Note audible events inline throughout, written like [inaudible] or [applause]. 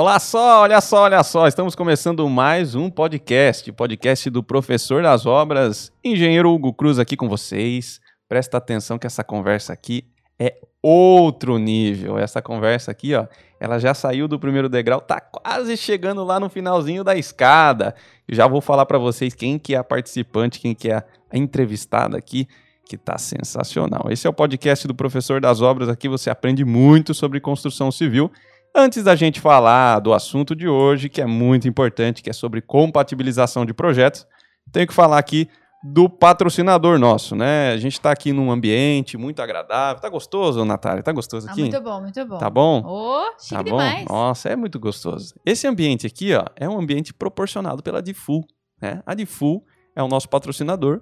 Olá só, olha só, olha só. Estamos começando mais um podcast, podcast do professor das obras, engenheiro Hugo Cruz aqui com vocês. Presta atenção que essa conversa aqui é outro nível. Essa conversa aqui, ó, ela já saiu do primeiro degrau, tá quase chegando lá no finalzinho da escada. Eu já vou falar para vocês quem que é a participante, quem que é a entrevistada aqui, que tá sensacional. Esse é o podcast do professor das obras. Aqui você aprende muito sobre construção civil. Antes da gente falar do assunto de hoje, que é muito importante, que é sobre compatibilização de projetos, tenho que falar aqui do patrocinador nosso, né? A gente está aqui num ambiente muito agradável. Tá gostoso, Natália? Tá gostoso Ah, aqui? muito bom, muito bom. Tá bom? Ô, chique Tá bom? demais. Nossa, é muito gostoso. Esse ambiente aqui, ó, é um ambiente proporcionado pela Difu, né? A Difu é o nosso patrocinador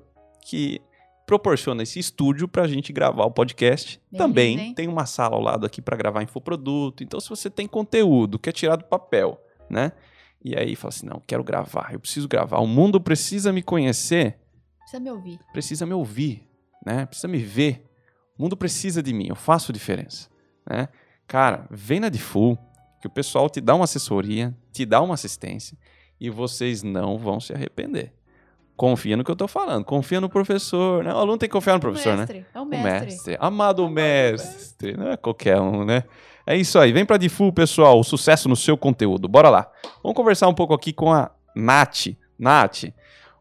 que proporciona esse estúdio para a gente gravar o podcast. Bem Também hein? tem uma sala ao lado aqui para gravar infoproduto. Então, se você tem conteúdo, quer tirar do papel, né? E aí fala assim, não, quero gravar, eu preciso gravar. O mundo precisa me conhecer, Precisa me ouvir. precisa me ouvir, né? Precisa me ver. O mundo precisa de mim, eu faço diferença, né? Cara, vem na Difu, que o pessoal te dá uma assessoria, te dá uma assistência e vocês não vão se arrepender. Confia no que eu tô falando, confia no professor, né? O aluno tem que confiar no professor, né? mestre, É o O mestre. mestre, amado mestre, não é qualquer um, né? É isso aí, vem pra Difu, pessoal, o sucesso no seu conteúdo. Bora lá. Vamos conversar um pouco aqui com a Nath. Nath,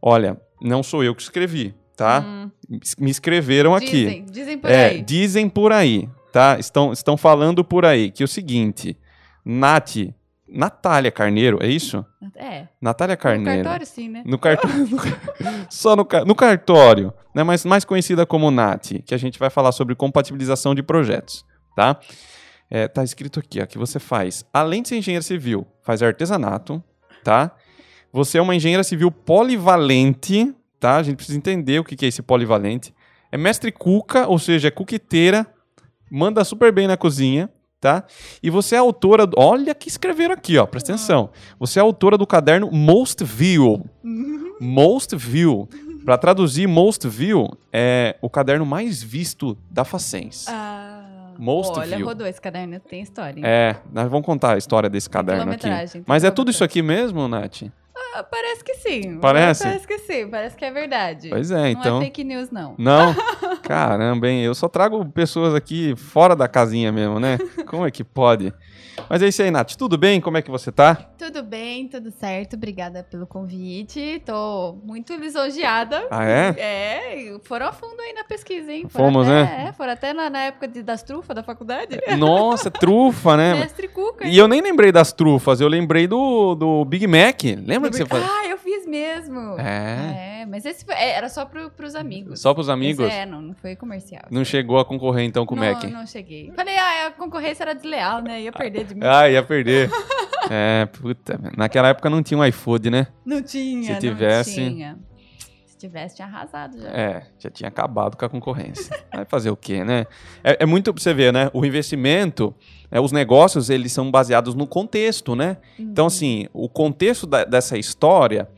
olha, não sou eu que escrevi, tá? Hum, Me escreveram aqui. Dizem, dizem por é, aí. dizem por aí, tá? Estão, estão falando por aí que é o seguinte, Nath, Natália Carneiro, é isso? É. Natália No Carneiro. cartório, sim, né? No cartório. [laughs] Só no, no cartório, né? Mas mais conhecida como NAT, que a gente vai falar sobre compatibilização de projetos, tá? É, tá escrito aqui, ó, que você faz, além de ser engenheiro civil, faz artesanato, tá? Você é uma engenheira civil polivalente, tá? A gente precisa entender o que que é esse polivalente. É mestre cuca, ou seja, é cuquiteira, manda super bem na cozinha, tá? E você é autora, olha que escreveram aqui, ó, presta atenção. Você é autora do caderno Most View. Most View. Para traduzir, Most View é o caderno mais visto da Facens. Ah, Most olha, view. rodou esse caderno, tem história. hein? É, nós vamos contar a história desse caderno aqui. Mas é tudo isso aqui mesmo, Nath? Ah, parece que sim. Parece? Parece que sim, parece que é verdade. Pois é, Não então. é fake news, não. Não? [laughs] Caramba, hein? Eu só trago pessoas aqui fora da casinha mesmo, né? Como é que pode? Mas é isso aí, Nath. Tudo bem? Como é que você tá? Tudo bem, tudo certo. Obrigada pelo convite. Tô muito lisonjeada. Ah, é? É, foram a fundo aí na pesquisa, hein? Foram Fomos, até, né? É, foram até na, na época de- das trufas da faculdade. Nossa, trufa, né? [laughs] Mestre Cuca. E eu nem lembrei das trufas, eu lembrei do, do Big Mac. Lembra que você fazia? Ah, mesmo. É. É, mas esse foi- é, era só pro, pros amigos. Só pros amigos? Esse é, não, não foi comercial. Não chegou a concorrer então com o não, Mac? Não cheguei. Falei, ah, a concorrência era desleal, né? Ia perder de mim. Ah, ia perder. é, puta. Naquela época não tinha um iFood, né? Não tinha, Se tivesse- não tinha. Se tivesse, tinha arrasado já. É, já tinha acabado com a concorrência. Vai fazer o quê, né? É, é muito pra você ver, né? O investimento, é, os negócios, eles são baseados no contexto, né? Então, Uhum. assim, o contexto da- dessa história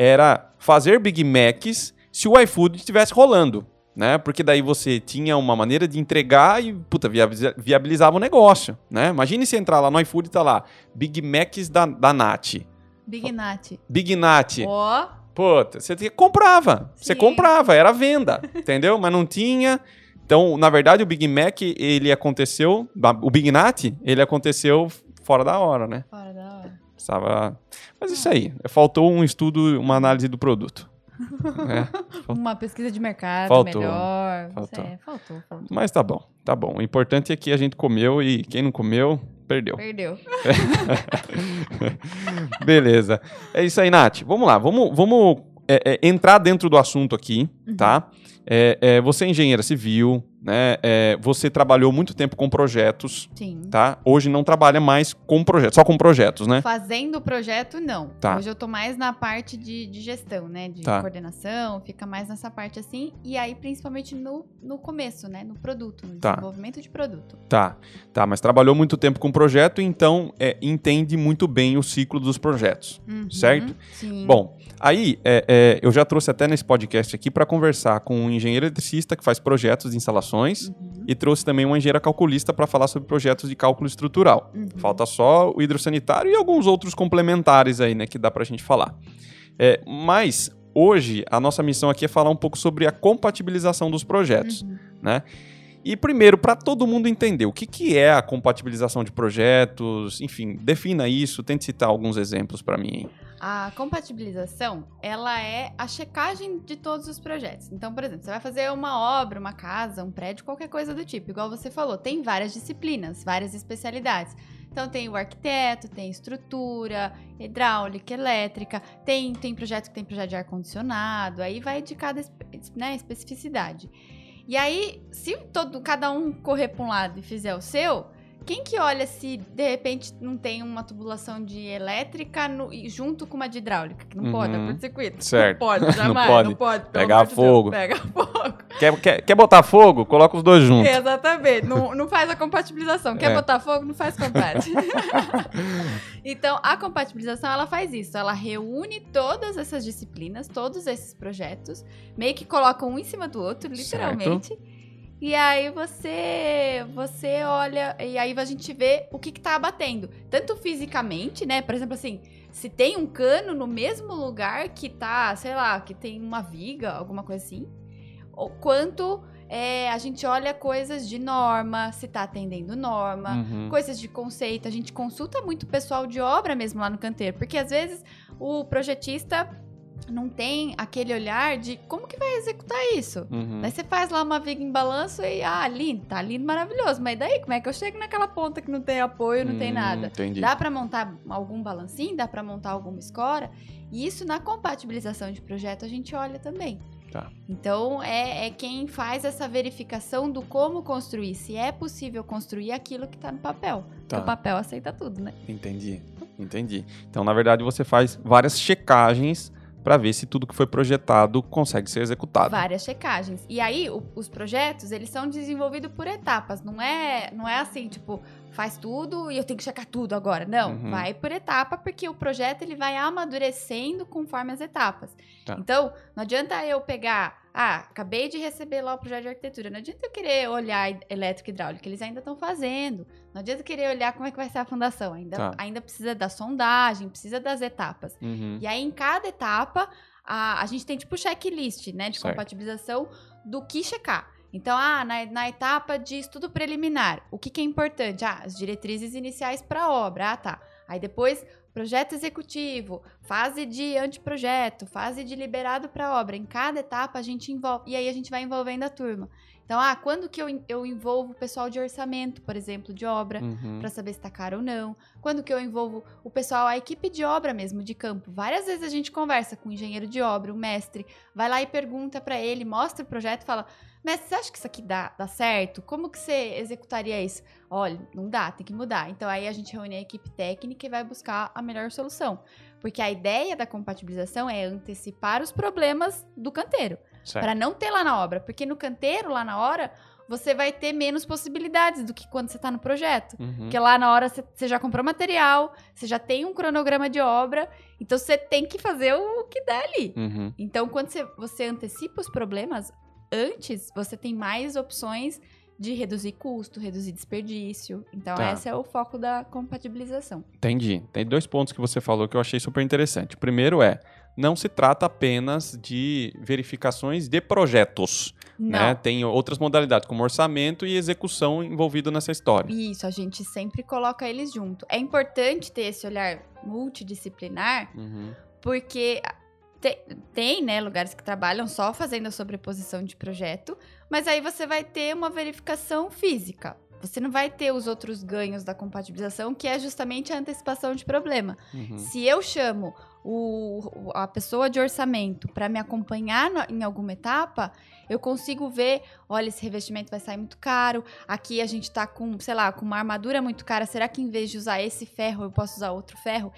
era fazer Big Macs se o iFood estivesse rolando, né? Porque daí você tinha uma maneira de entregar e, puta, viabiliza- viabilizava o negócio, né? Imagine se entrar lá no iFood e tá lá, Big Macs da, da Nat. Big Nat. Big Nat. Ó, Puta, você comprava. Você Sim. comprava, era venda, entendeu? Mas não tinha. Então, na verdade, o Big Mac, ele aconteceu. O Big Nat, ele aconteceu fora da hora, né? fora da hora. Precisava. Mas isso aí. Faltou um estudo, uma análise do produto. né? [laughs] Uma pesquisa de mercado Faltou. melhor. Faltou. É, faltou, faltou. Mas tá bom, tá bom. O importante é que a gente comeu e quem não comeu, perdeu. Perdeu. [laughs] Beleza. É isso aí, Nath. Vamos lá, vamos, vamos é, é, entrar dentro do assunto aqui, tá? É, é, você é engenheira civil, né? É, você trabalhou muito tempo com projetos, Sim. tá? Hoje não trabalha mais com projetos, só com projetos, né? Fazendo projeto, não. Tá. Hoje eu tô mais na parte de, de gestão, né? De Tá. coordenação, fica mais nessa parte assim. E aí, principalmente no, no começo, né? No produto, no Tá. desenvolvimento de produto. Tá, tá, mas trabalhou muito tempo com projeto, então é, entende muito bem o ciclo dos projetos. Uhum. Certo? Sim. Bom, aí é, é, eu já trouxe até nesse podcast aqui para conversar com um engenheiro eletricista que faz projetos de instalações edições Uhum, e trouxe também uma engenheira calculista para falar sobre projetos de cálculo estrutural. uhum. Falta só o hidrossanitário e alguns outros complementares aí, né, que dá pra gente falar. É, mas hoje a nossa missão aqui é falar um pouco sobre a compatibilização dos projetos, Uhum. né? E primeiro, para todo mundo entender o que, que é a compatibilização de projetos, enfim, defina isso, tente citar alguns exemplos para mim. A compatibilização, ela é a checagem de todos os projetos. Então, por exemplo, você vai fazer uma obra, uma casa, um prédio, qualquer coisa do tipo. Igual você falou, tem várias disciplinas, várias especialidades. Então, tem o arquiteto, tem estrutura, hidráulica, elétrica, tem, tem projeto que tem projeto de ar-condicionado, aí vai de cada né, especificidade. E aí, se todo, cada um correr para um lado e fizer o seu, quem que olha se de repente não tem uma tubulação de elétrica no- junto com uma de hidráulica? Que não pode, é Uhum. curto-circuito. Certo. Não pode, [laughs] jamais. pode. Não pode. Pegar de fogo. Pega [laughs] fogo. Quer, quer, quer botar fogo? Coloca os dois juntos. Exatamente. Não, não faz a compatibilização. Quer É. botar fogo? Não faz compat. [laughs] então, a compatibilização, ela faz isso. Ela reúne todas essas disciplinas, todos esses projetos, meio que coloca um em cima do outro, literalmente. E aí você você olha e aí a gente vê o que que tá abatendo, tanto fisicamente, né? Por exemplo, assim, se tem um cano no mesmo lugar que tá, sei lá, que tem uma viga, alguma coisa assim, ou quanto é, a gente olha coisas de norma, se tá atendendo norma, Uhum. coisas de conceito. A gente consulta muito o pessoal de obra mesmo lá no canteiro, porque às vezes o projetista não tem aquele olhar de como que vai executar isso. Uhum. Daí você faz lá uma viga em balanço e, ah, lindo, tá lindo, maravilhoso. Mas daí, como é que eu chego naquela ponta que não tem apoio, não tem Hum, nada? Entendi. Dá pra montar algum balancinho, dá pra montar alguma escora. E isso na compatibilização de projeto a gente olha também. Tá. Então é, é quem faz essa verificação do como construir, se é possível construir aquilo que tá no papel. Porque Tá. O papel aceita tudo, né? Entendi, entendi. Então, na verdade, você faz várias checagens para ver se tudo que foi projetado consegue ser executado. Várias checagens. E aí, o- os projetos, eles são desenvolvidos por etapas. Não é, não é assim, tipo, faz tudo e eu tenho que checar tudo agora. Não, Uhum. vai por etapa, porque o projeto ele vai amadurecendo conforme as etapas. Tá. Então, não adianta eu pegar, ah, acabei de receber lá o projeto de arquitetura. Não adianta eu querer olhar elétrica e hidráulica, eles ainda estão fazendo. Não adianta eu querer olhar como é que vai ser a fundação. Ainda, Tá. ainda precisa da sondagem, precisa das etapas. Uhum. E aí, em cada etapa, a, a gente tem tipo checklist, né, de Certo. compatibilização do que checar. Então, ah, na, na etapa de estudo preliminar, o que, que é importante? Ah, as diretrizes iniciais para a obra. Ah, tá. Aí depois, projeto executivo, fase de anteprojeto, fase de liberado para obra. Em cada etapa, a gente envolve. E aí, a gente vai envolvendo a turma. Então, ah, quando que eu, eu envolvo o pessoal de orçamento, por exemplo, de obra? Uhum. Pra saber se tá caro ou não. Quando que eu envolvo o pessoal, a equipe de obra mesmo, de campo. Várias vezes a gente conversa com o engenheiro de obra, o mestre, vai lá e pergunta pra ele, mostra o projeto e fala: Mestre, você acha que isso aqui dá, dá certo? Como que você executaria isso? Olha, não dá, tem que mudar. Então aí a gente reúne a equipe técnica e vai buscar a melhor solução. Porque a ideia da compatibilização é antecipar os problemas do canteiro. Pra não ter lá na obra. Porque no canteiro, lá na hora, você vai ter menos possibilidades do que quando você tá no projeto. Uhum. Porque lá na hora você- você já comprou material, você já tem um cronograma de obra, então você tem que fazer o que dá ali. Uhum. Então, quando você, você antecipa os problemas antes, você tem mais opções de reduzir custo, reduzir desperdício. Então, Tá. esse é o foco da compatibilização. Entendi. Tem dois pontos que você falou que eu achei super interessante. O primeiro é, não se trata apenas de verificações de projetos, né? Tem outras modalidades, como orçamento e execução envolvido nessa história. Isso, a gente sempre coloca eles junto. É importante ter esse olhar multidisciplinar, Uhum. porque te- tem, né, lugares que trabalham só fazendo a sobreposição de projeto, mas aí você vai ter uma verificação física. Você não vai ter os outros ganhos da compatibilização, que é justamente a antecipação de problema. Uhum. Se eu chamo o- a pessoa de orçamento para me acompanhar no- em alguma etapa, eu consigo ver, olha, esse revestimento vai sair muito caro, aqui a gente tá com, sei lá, com uma armadura muito cara, será que em vez de usar esse ferro, eu posso usar outro ferro?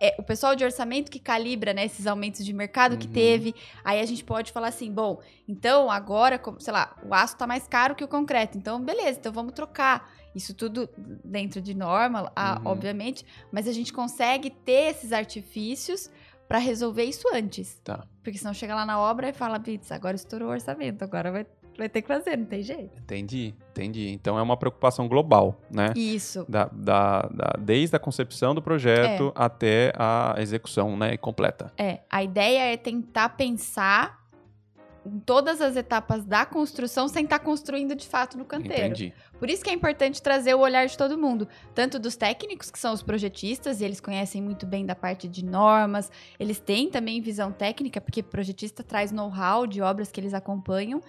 É, o pessoal de orçamento que calibra né, esses aumentos de mercado que Uhum. teve, aí a gente pode falar assim, bom, então agora, sei lá, o aço tá mais caro que o concreto, então beleza, então vamos trocar. Isso tudo dentro de norma, Uhum. obviamente, mas a gente consegue ter esses artifícios para resolver isso antes. Tá. Porque senão chega lá na obra e fala, Bits, agora estourou o orçamento, agora vai vai ter que fazer, não tem jeito. Entendi, entendi. Então é uma preocupação global, né? Isso. Da, da, da- desde a concepção do projeto até a execução, né, completa. É, a ideia é tentar pensar em todas as etapas da construção sem estar construindo de fato no canteiro. Entendi. Por isso que é importante trazer o olhar de todo mundo, tanto dos técnicos, que são os projetistas, e eles conhecem muito bem da parte de normas, eles têm também visão técnica, porque projetista traz know-how de obras que eles acompanham.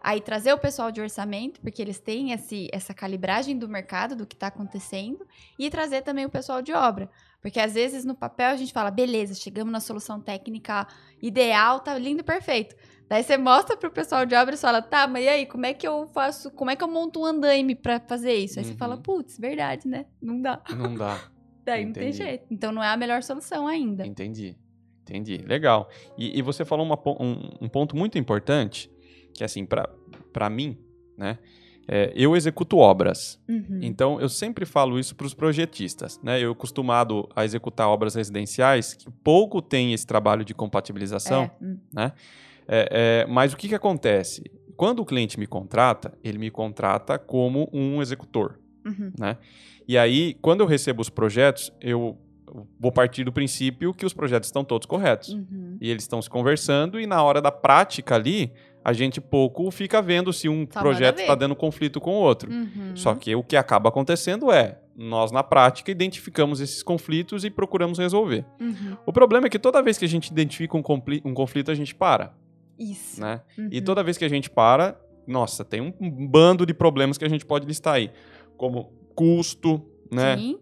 Aí trazer o pessoal de orçamento, porque eles têm esse, essa calibragem do mercado, do que está acontecendo, e trazer também o pessoal de obra. Porque às vezes no papel a gente fala, beleza, chegamos na solução técnica ideal, tá lindo, perfeito. Daí você mostra pro pessoal de obra e fala, tá, mas e aí, como é que eu faço, como é que eu monto um andaime pra fazer isso? Aí você Uhum. fala, putz, verdade, né? Não dá. Não dá. [laughs] Daí não tem Entendi. jeito. Então não é a melhor solução ainda. Entendi. Entendi. Legal. E, e você falou uma um, um ponto muito importante, que assim, para mim, né? é, eu executo obras. Uhum. Então, eu sempre falo isso para os projetistas. Né? Eu acostumado a executar obras residenciais que pouco tem esse trabalho de compatibilização. É, hum, É, é, mas o que, que acontece? Quando o cliente me contrata, ele me contrata como um executor. uhum. E aí, quando eu recebo os projetos, eu vou partir do princípio que os projetos estão todos corretos. Uhum. E eles estão se conversando, e na hora da prática ali, a gente pouco fica vendo se um Só projeto está dando conflito com o outro. Uhum. Só que o que acaba acontecendo é, nós na prática identificamos esses conflitos e procuramos resolver. Uhum. O problema é que toda vez que a gente identifica um, um conflito, a gente para, Isso. né? E Uhum. toda vez que a gente para, nossa, tem um um bando de problemas que a gente pode listar aí, como custo, né? Sim.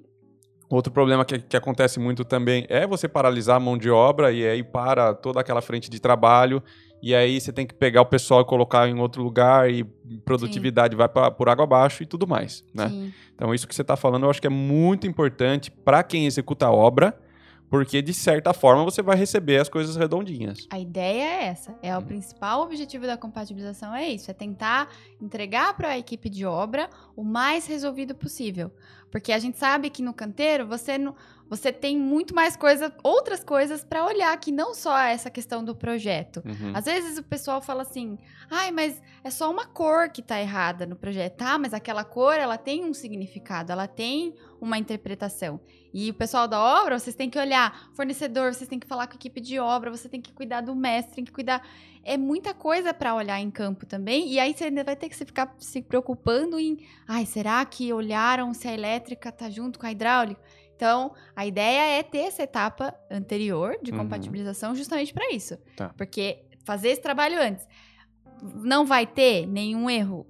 Outro problema que, que acontece muito também é você paralisar a mão de obra e aí para toda aquela frente de trabalho e aí você tem que pegar o pessoal e colocar em outro lugar e produtividade vai pra, por água abaixo e tudo mais, né? Sim. Então isso que você está falando eu acho que é muito importante para quem executa a obra, porque de certa forma você vai receber as coisas redondinhas. A ideia é essa. É o Uhum. principal objetivo da compatibilização é isso, é tentar entregar para a equipe de obra o mais resolvido possível. Porque a gente sabe que no canteiro você não, você tem muito mais coisa, outras coisas para olhar que não só essa questão do projeto. Uhum. Às vezes o pessoal fala assim: "Ai, mas é só uma cor que tá errada no projeto". Tá, mas aquela cor, ela tem um significado, ela tem uma interpretação. E o pessoal da obra, vocês têm que olhar, fornecedor, vocês têm que falar com a equipe de obra, você tem que cuidar do mestre, tem que cuidar. É muita coisa para olhar em campo também. E aí você ainda vai ter que se ficar se preocupando em, ai, será que olharam se a elétrica tá junto com a hidráulica? Então, a ideia é ter essa etapa anterior de Uhum. compatibilização justamente para isso. Tá. Porque fazer esse trabalho antes não vai ter nenhum erro.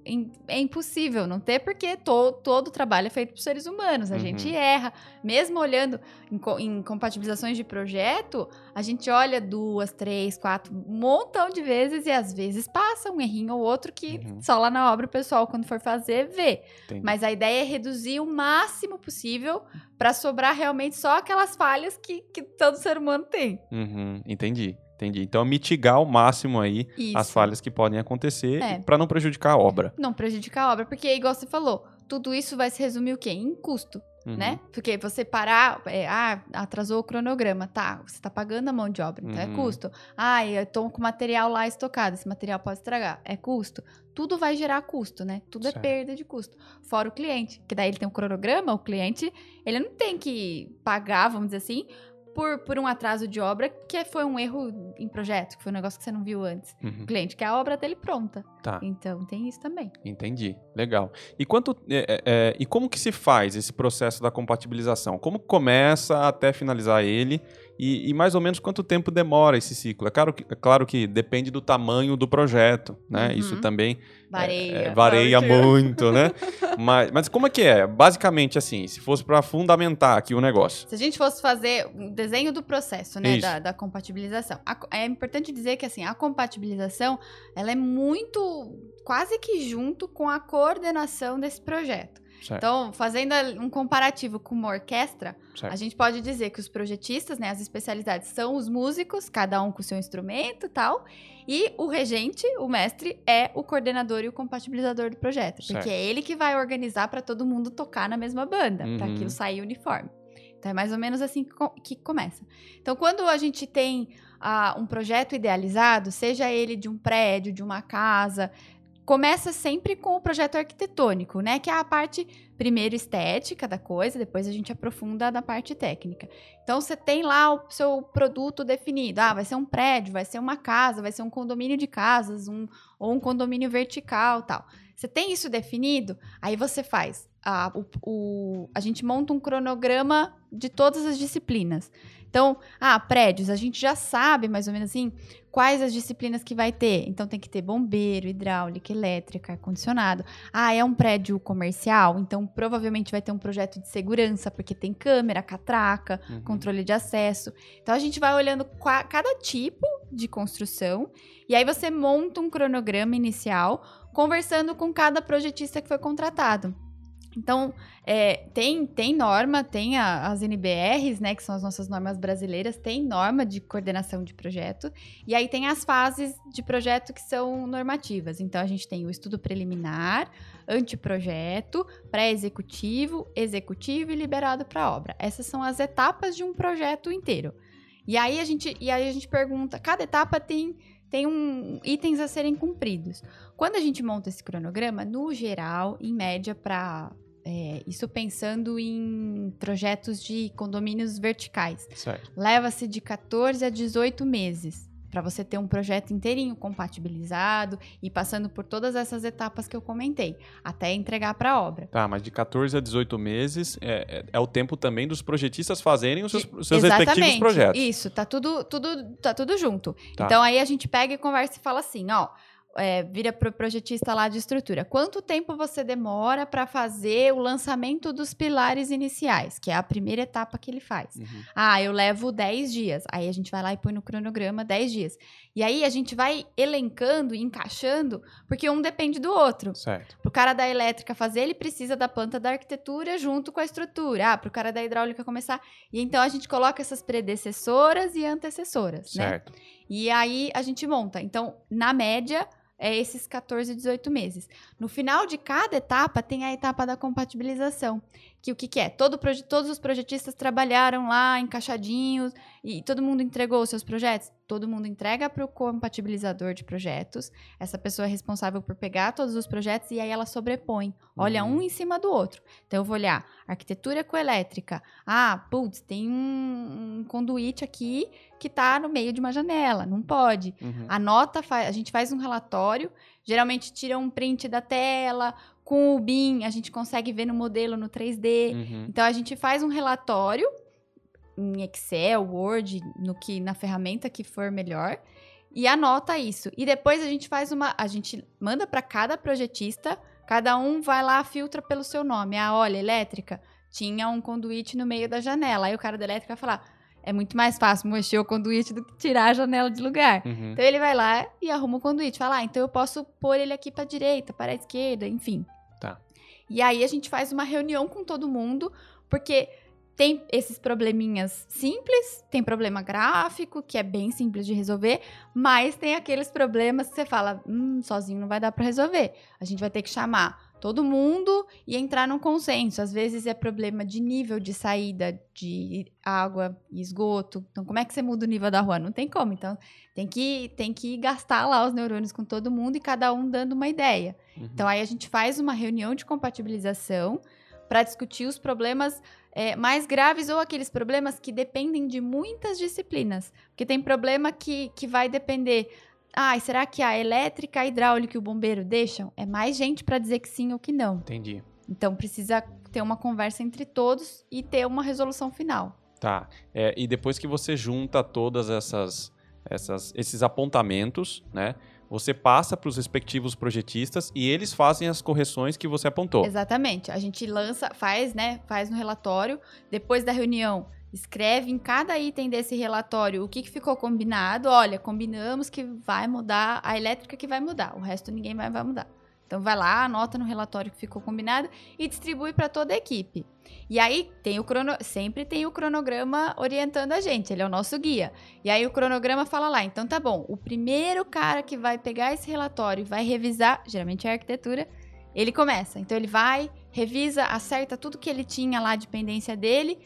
É impossível não ter, porque to- todo trabalho é feito por seres humanos. A Uhum. gente erra. Mesmo olhando em, em compatibilizações de projeto, a gente olha duas, três, quatro, um montão de vezes e às vezes passa um errinho ou outro que Uhum. só lá na obra o pessoal, quando for fazer, vê. Entendi. Mas a ideia é reduzir o máximo possível para sobrar realmente só aquelas falhas que, que todo ser humano tem. Uhum, Entendi, entendi. Então mitigar ao máximo aí Isso. as falhas que podem acontecer É. para não prejudicar a obra. Não prejudicar a obra, porque, igual você falou, tudo isso vai se resumir o quê? Em custo, Uhum. né? Porque você parar, é, ah, atrasou o cronograma, tá, você tá pagando a mão de obra, então Uhum. é custo. Ah, eu tô com material lá estocado, esse material pode estragar, é custo. Tudo vai gerar custo, né? Tudo Certo. é perda de custo. Fora o cliente, que daí ele tem um cronograma, o cliente, ele não tem que pagar, vamos dizer assim, por, por um atraso de obra que foi um erro em projeto, que foi um negócio que você não viu antes. Uhum. O cliente quer a obra dele pronta. Tá. Então tem isso também. Entendi, legal. E quanto é, é, é, e como que se faz esse processo da compatibilização? Como começa até finalizar ele e, e mais ou menos quanto tempo demora esse ciclo? É claro que, é claro que depende do tamanho do projeto, né? Uhum. Isso também é, Vareia. é, varia Power muito, né? [laughs] mas, mas como é que é? Basicamente assim, se fosse para fundamentar aqui o negócio. Se a gente fosse fazer um desenho do processo, né, da, da compatibilização, a é importante dizer que assim a compatibilização ela é muito quase que junto com a coordenação desse projeto. Certo, Então, fazendo um comparativo com uma orquestra, certo. a gente pode dizer que os projetistas, né, as especialidades são os músicos, cada um com o seu instrumento, e tal, e o regente, o mestre, é o coordenador e o compatibilizador do projeto, Certo. porque é ele que vai organizar para todo mundo tocar na mesma banda, para Uhum. aquilo sair uniforme. Então é mais ou menos assim que, co- que começa. Então, quando a gente tem ah, um projeto idealizado, seja ele de um prédio, de uma casa, começa sempre com o projeto arquitetônico, né? Que é a parte primeiro estética da coisa, depois a gente aprofunda na parte técnica. Então você tem lá o seu produto definido. Ah, vai ser um prédio, vai ser uma casa, vai ser um condomínio de casas, um, ou um condomínio vertical tal. Você tem isso definido, aí você faz. A, o, o, a gente monta um cronograma de todas as disciplinas. Então, ah, prédios, a gente já sabe mais ou menos assim quais as disciplinas que vai ter. Então tem que ter bombeiro, hidráulica, elétrica, ar-condicionado. Ah, é um prédio comercial, então provavelmente vai ter um projeto de segurança, porque tem câmera, catraca, uhum. controle de acesso. Então a gente vai olhando cada tipo de construção e aí você monta um cronograma inicial conversando com cada projetista que foi contratado. Então, é, tem, tem norma, tem a, as NBRs, né, que são as nossas normas brasileiras, tem norma de coordenação de projeto, e aí tem as fases de projeto que são normativas. Então, a gente tem o estudo preliminar, anteprojeto, pré-executivo, executivo e liberado para obra. Essas são as etapas de um projeto inteiro. E aí a gente, e aí a gente pergunta, cada etapa tem tem um, itens a serem cumpridos. Quando a gente monta esse cronograma, no geral, em média, para é, isso pensando em projetos de condomínios verticais. Leva-se de 14 a 18 meses para você ter um projeto inteirinho compatibilizado e passando por todas essas etapas que eu comentei, até entregar para a obra. Tá, mas de 14 a 18 meses é, é, é, o tempo também dos projetistas fazerem os seus, os seus respectivos projetos. Isso, tá tudo, tudo, tá tudo junto. Tá. Então aí a gente pega e conversa e fala assim, ó, é, vira para o projetista lá de estrutura. Quanto tempo você demora para fazer o lançamento dos pilares iniciais, que é a primeira etapa que ele faz? Uhum. Ah, eu levo 10 dias. Aí a gente vai lá e põe no cronograma 10 dias. E aí a gente vai elencando e encaixando, porque um depende do outro. Certo. Para o cara da elétrica fazer, ele precisa da planta da arquitetura junto com a estrutura. Ah, para o cara da hidráulica começar. E então a gente coloca essas predecessoras e antecessoras, né? certo. né? E aí a gente monta. Então, na média, é esses 14, 18 meses. No final de cada etapa tem a etapa da compatibilização, que o que, que é? Todo, todos os projetistas trabalharam lá encaixadinhos e todo mundo entregou os seus projetos? Todo mundo entrega para o compatibilizador de projetos. Essa pessoa é responsável por pegar todos os projetos e aí ela sobrepõe. Olha uhum. um em cima do outro. Então eu vou olhar arquitetura ecoelétrica. Ah, putz, tem um, um conduíte aqui que está no meio de uma janela. Não pode. Uhum. Anota, a gente faz um relatório. Geralmente tira um print da tela, com o BIM, a gente consegue ver no modelo no 3D. Uhum. Então a gente faz um relatório em Excel, Word, no que na ferramenta que for melhor e anota isso. E depois a gente faz uma, a gente manda para cada projetista, cada um vai lá filtra pelo seu nome. Ah, olha, elétrica tinha um conduíte no meio da janela. Aí o cara da elétrica vai falar: é muito mais fácil mexer o conduíte do que tirar a janela de lugar. Uhum. Então ele vai lá e arruma o conduíte. Fala, ah, então eu posso pôr ele aqui para direita, para a esquerda, enfim. Tá. E aí a gente faz uma reunião com todo mundo, porque tem esses probleminhas simples, tem problema gráfico, que é bem simples de resolver, mas tem aqueles problemas que você fala, hum, sozinho não vai dar para resolver. A gente vai ter que chamar todo mundo e entrar num consenso. Às vezes é problema de nível de saída de água e esgoto. Então, como é que você muda o nível da rua? Não tem como. Então, tem que, tem que gastar lá os neurônios com todo mundo e cada um dando uma ideia. Uhum. Então, aí a gente faz uma reunião de compatibilização para discutir os problemas é, mais graves ou aqueles problemas que dependem de muitas disciplinas. Porque tem problema que, que vai depender ah, será que a elétrica, a hidráulica e o bombeiro deixam? É mais gente para dizer que sim ou que não. Entendi. Então precisa ter uma conversa entre todos e ter uma resolução final. Tá. É, e depois que você junta todas essas, essas esses apontamentos, né? Você passa para os respectivos projetistas e eles fazem as correções que você apontou. Exatamente. A gente lança, faz, né? Faz no relatório. Depois da reunião, Escreve em cada item desse relatório o que, que ficou combinado. Olha, combinamos que vai mudar a elétrica que vai mudar, o resto ninguém vai, vai mudar. Então vai lá, anota no relatório que ficou combinado e distribui para toda a equipe. E aí tem o crono... sempre tem o cronograma orientando a gente, ele é o nosso guia. E aí o cronograma fala lá, então tá bom, o primeiro cara que vai pegar esse relatório e vai revisar, geralmente é a arquitetura, ele começa. Então ele vai, revisa, acerta tudo que ele tinha lá de pendência dele,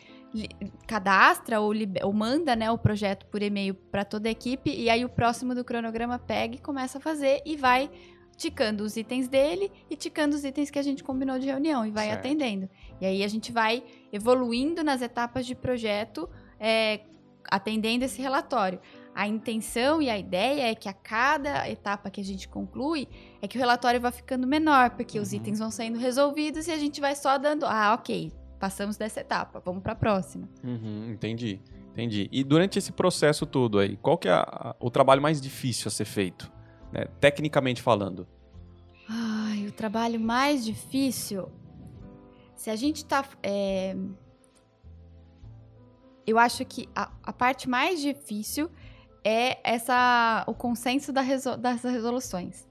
cadastra ou, ou, manda né, o projeto por e-mail para toda a equipe e aí o próximo do cronograma pega e começa a fazer e vai ticando os itens dele e ticando os itens que a gente combinou de reunião e vai Certo. atendendo. E aí a gente vai evoluindo nas etapas de projeto, é, atendendo esse relatório. A intenção e a ideia é que a cada etapa que a gente conclui, é que o relatório vai ficando menor, porque os Uhum. itens vão sendo resolvidos e a gente vai só dando, ah, ok, passamos dessa etapa, vamos para a próxima. Uhum, entendi, entendi. E durante esse processo todo aí, qual que é a- o trabalho mais difícil a ser feito? né, Tecnicamente falando. Ai, o trabalho mais difícil. Se a gente tá. é, Eu acho que a, a parte mais difícil é essa o consenso da resol- das resoluções.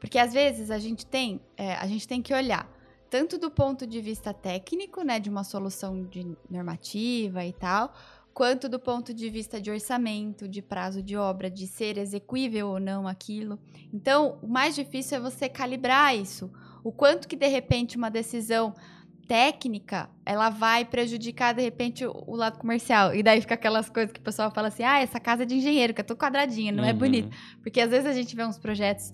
Porque às vezes a gente tem, é, a gente tem que olhar tanto do ponto de vista técnico, né, de uma solução de normativa e tal, quanto do ponto de vista de orçamento, de prazo de obra, de ser execuível ou não aquilo. Então, o mais difícil é você calibrar isso. O quanto que de repente uma decisão técnica, ela vai prejudicar de repente o, lado comercial. E daí fica aquelas coisas que o pessoal fala assim: "Ah, essa casa é de engenheiro, que é tudo quadradinha, não é Uhum. bonito". Porque às vezes a gente vê uns projetos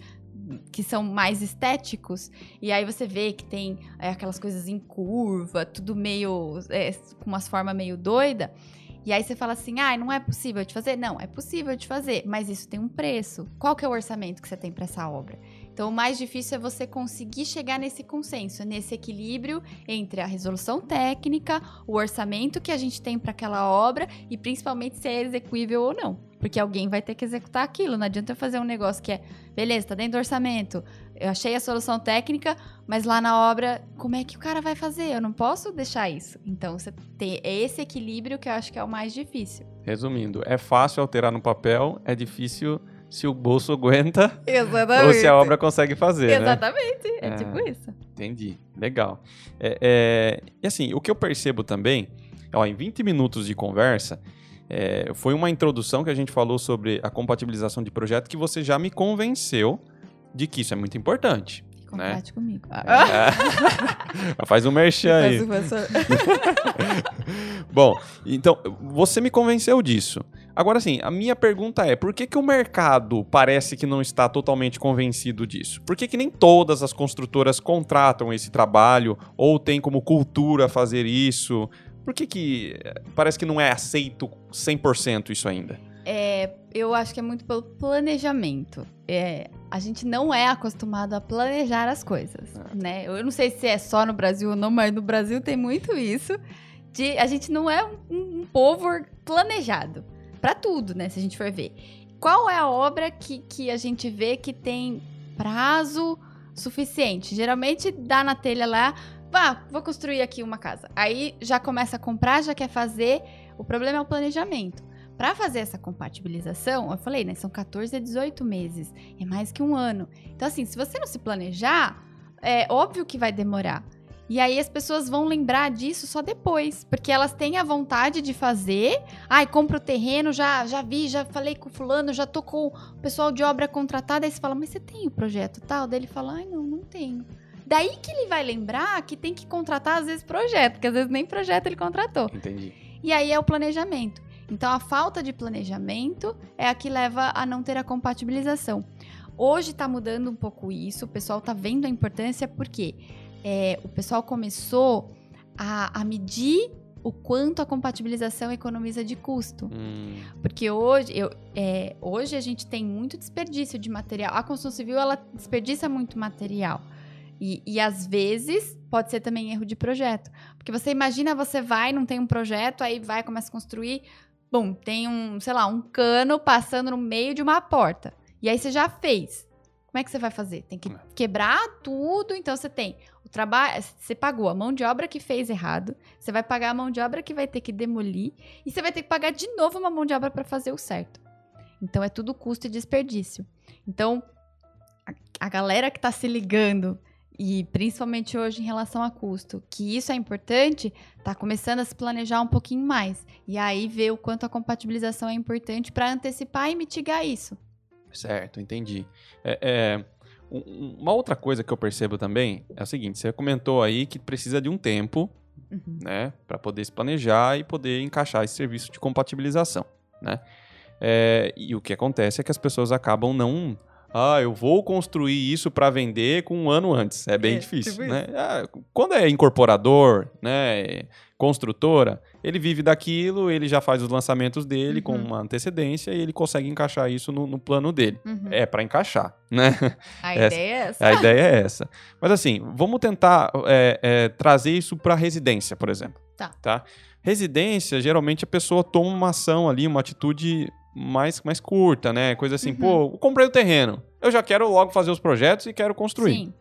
que são mais estéticos, e aí você vê que tem é, aquelas coisas em curva, tudo meio. é, com umas formas meio doida. E aí você fala assim: ah, não é possível de fazer? Não, é possível de fazer, mas isso tem um preço. Qual que é o orçamento que você tem para essa obra? Então, o mais difícil é você conseguir chegar nesse consenso, nesse equilíbrio entre a resolução técnica, o orçamento que a gente tem para aquela obra e principalmente se é execuível ou não. Porque alguém vai ter que executar aquilo. Não adianta eu fazer um negócio que é, beleza, tá dentro do orçamento, eu achei a solução técnica, mas lá na obra, como é que o cara vai fazer? Eu não posso deixar isso. Então, você tem esse equilíbrio que eu acho que é o mais difícil. Resumindo, é fácil alterar no papel, é difícil se o bolso aguenta [laughs] Exatamente. ou se a obra consegue fazer, né? Exatamente. É, É. tipo isso. Entendi. Legal. É, é, e assim, o que eu percebo também, ó, em 20 minutos de conversa, é, foi uma introdução que a gente falou sobre a compatibilização de projeto que você já me convenceu de que isso é muito importante. Contrate comigo. É. [laughs] Faz um merchan aí. [laughs] Bom, então, você me convenceu disso. Agora sim, a minha pergunta é: por que, que o mercado parece que não está totalmente convencido disso? Por que, que nem todas as construtoras contratam esse trabalho ou tem como cultura fazer isso? Por que, que eh, parece que não é aceito 100% isso ainda? É, eu acho que é muito pelo planejamento. É, a gente não é acostumado a planejar as coisas, Ah. né? Eu não sei se é só no Brasil ou não, mas no Brasil tem muito isso. De, a gente não é um, um povo planejado para tudo, né? Se a gente for ver. Qual é a obra que, que a gente vê que tem prazo suficiente? Geralmente dá na telha lá, vá, vou construir aqui uma casa. Aí já começa a comprar, já quer fazer. O problema é o planejamento. Para fazer essa compatibilização, eu falei, né? São 14 a 18 meses. É mais que um ano. Então, assim, se você não se planejar, é óbvio que vai demorar. E aí as pessoas vão lembrar disso só depois, porque elas têm a vontade de fazer. Ai, compra o terreno, já, já vi, já falei com o fulano, já tô com o pessoal de obra contratado. Aí você fala, mas você tem o projeto tal? Daí ele fala, ai, não, não tenho. Daí que ele vai lembrar que tem que contratar, às vezes, projeto, porque às vezes nem projeto ele contratou. Entendi. E aí é o planejamento. Então a falta de planejamento é a que leva a não ter a compatibilização. Hoje está mudando um pouco isso, o pessoal está vendo a importância porque é, o pessoal começou a, a medir o quanto a compatibilização economiza de custo. Hum, Porque hoje, eu, é, hoje a gente tem muito desperdício de material. A construção civil ela desperdiça muito material. E, e às vezes pode ser também erro de projeto. Porque você imagina, você vai, não tem um projeto, aí vai, começa a construir, bum, tem um, sei lá, um cano passando no meio de uma porta. E aí você já fez. Como é que você vai fazer? Tem que É. quebrar tudo, então você tem trabalho, você pagou a mão de obra que fez errado, você vai pagar a mão de obra que vai ter que demolir, e você vai ter que pagar de novo uma mão de obra para fazer o certo. Então é tudo custo e desperdício. Então, a, a galera que está se ligando, e principalmente hoje em relação a custo, que isso é importante, está começando a se planejar um pouquinho mais. E aí ver o quanto a compatibilização é importante para antecipar e mitigar isso. certo, entendi. É, é, uma outra coisa que eu percebo também é o seguinte: você comentou aí que precisa de um tempo Uhum. né, para poder se planejar e poder encaixar esse serviço de compatibilização, né? É, e o que acontece é que as pessoas acabam não ah, eu vou construir isso para vender com um ano antes. É bem É, difícil, tipo né? Ah, quando é incorporador, né, construtora, ele vive daquilo, ele já faz os lançamentos dele com Uhum. uma antecedência e ele consegue encaixar isso no, no plano dele. Uhum. É para encaixar, né? A [laughs] essa- ideia é essa. A ideia é essa. Mas assim, vamos tentar é, é, trazer isso para residência, por exemplo. Tá. Residência, geralmente a pessoa toma uma ação ali, uma atitude mais, mais curta, né? Coisa assim, Uhum. pô, comprei o terreno, eu já quero logo fazer os projetos e quero construir. Sim.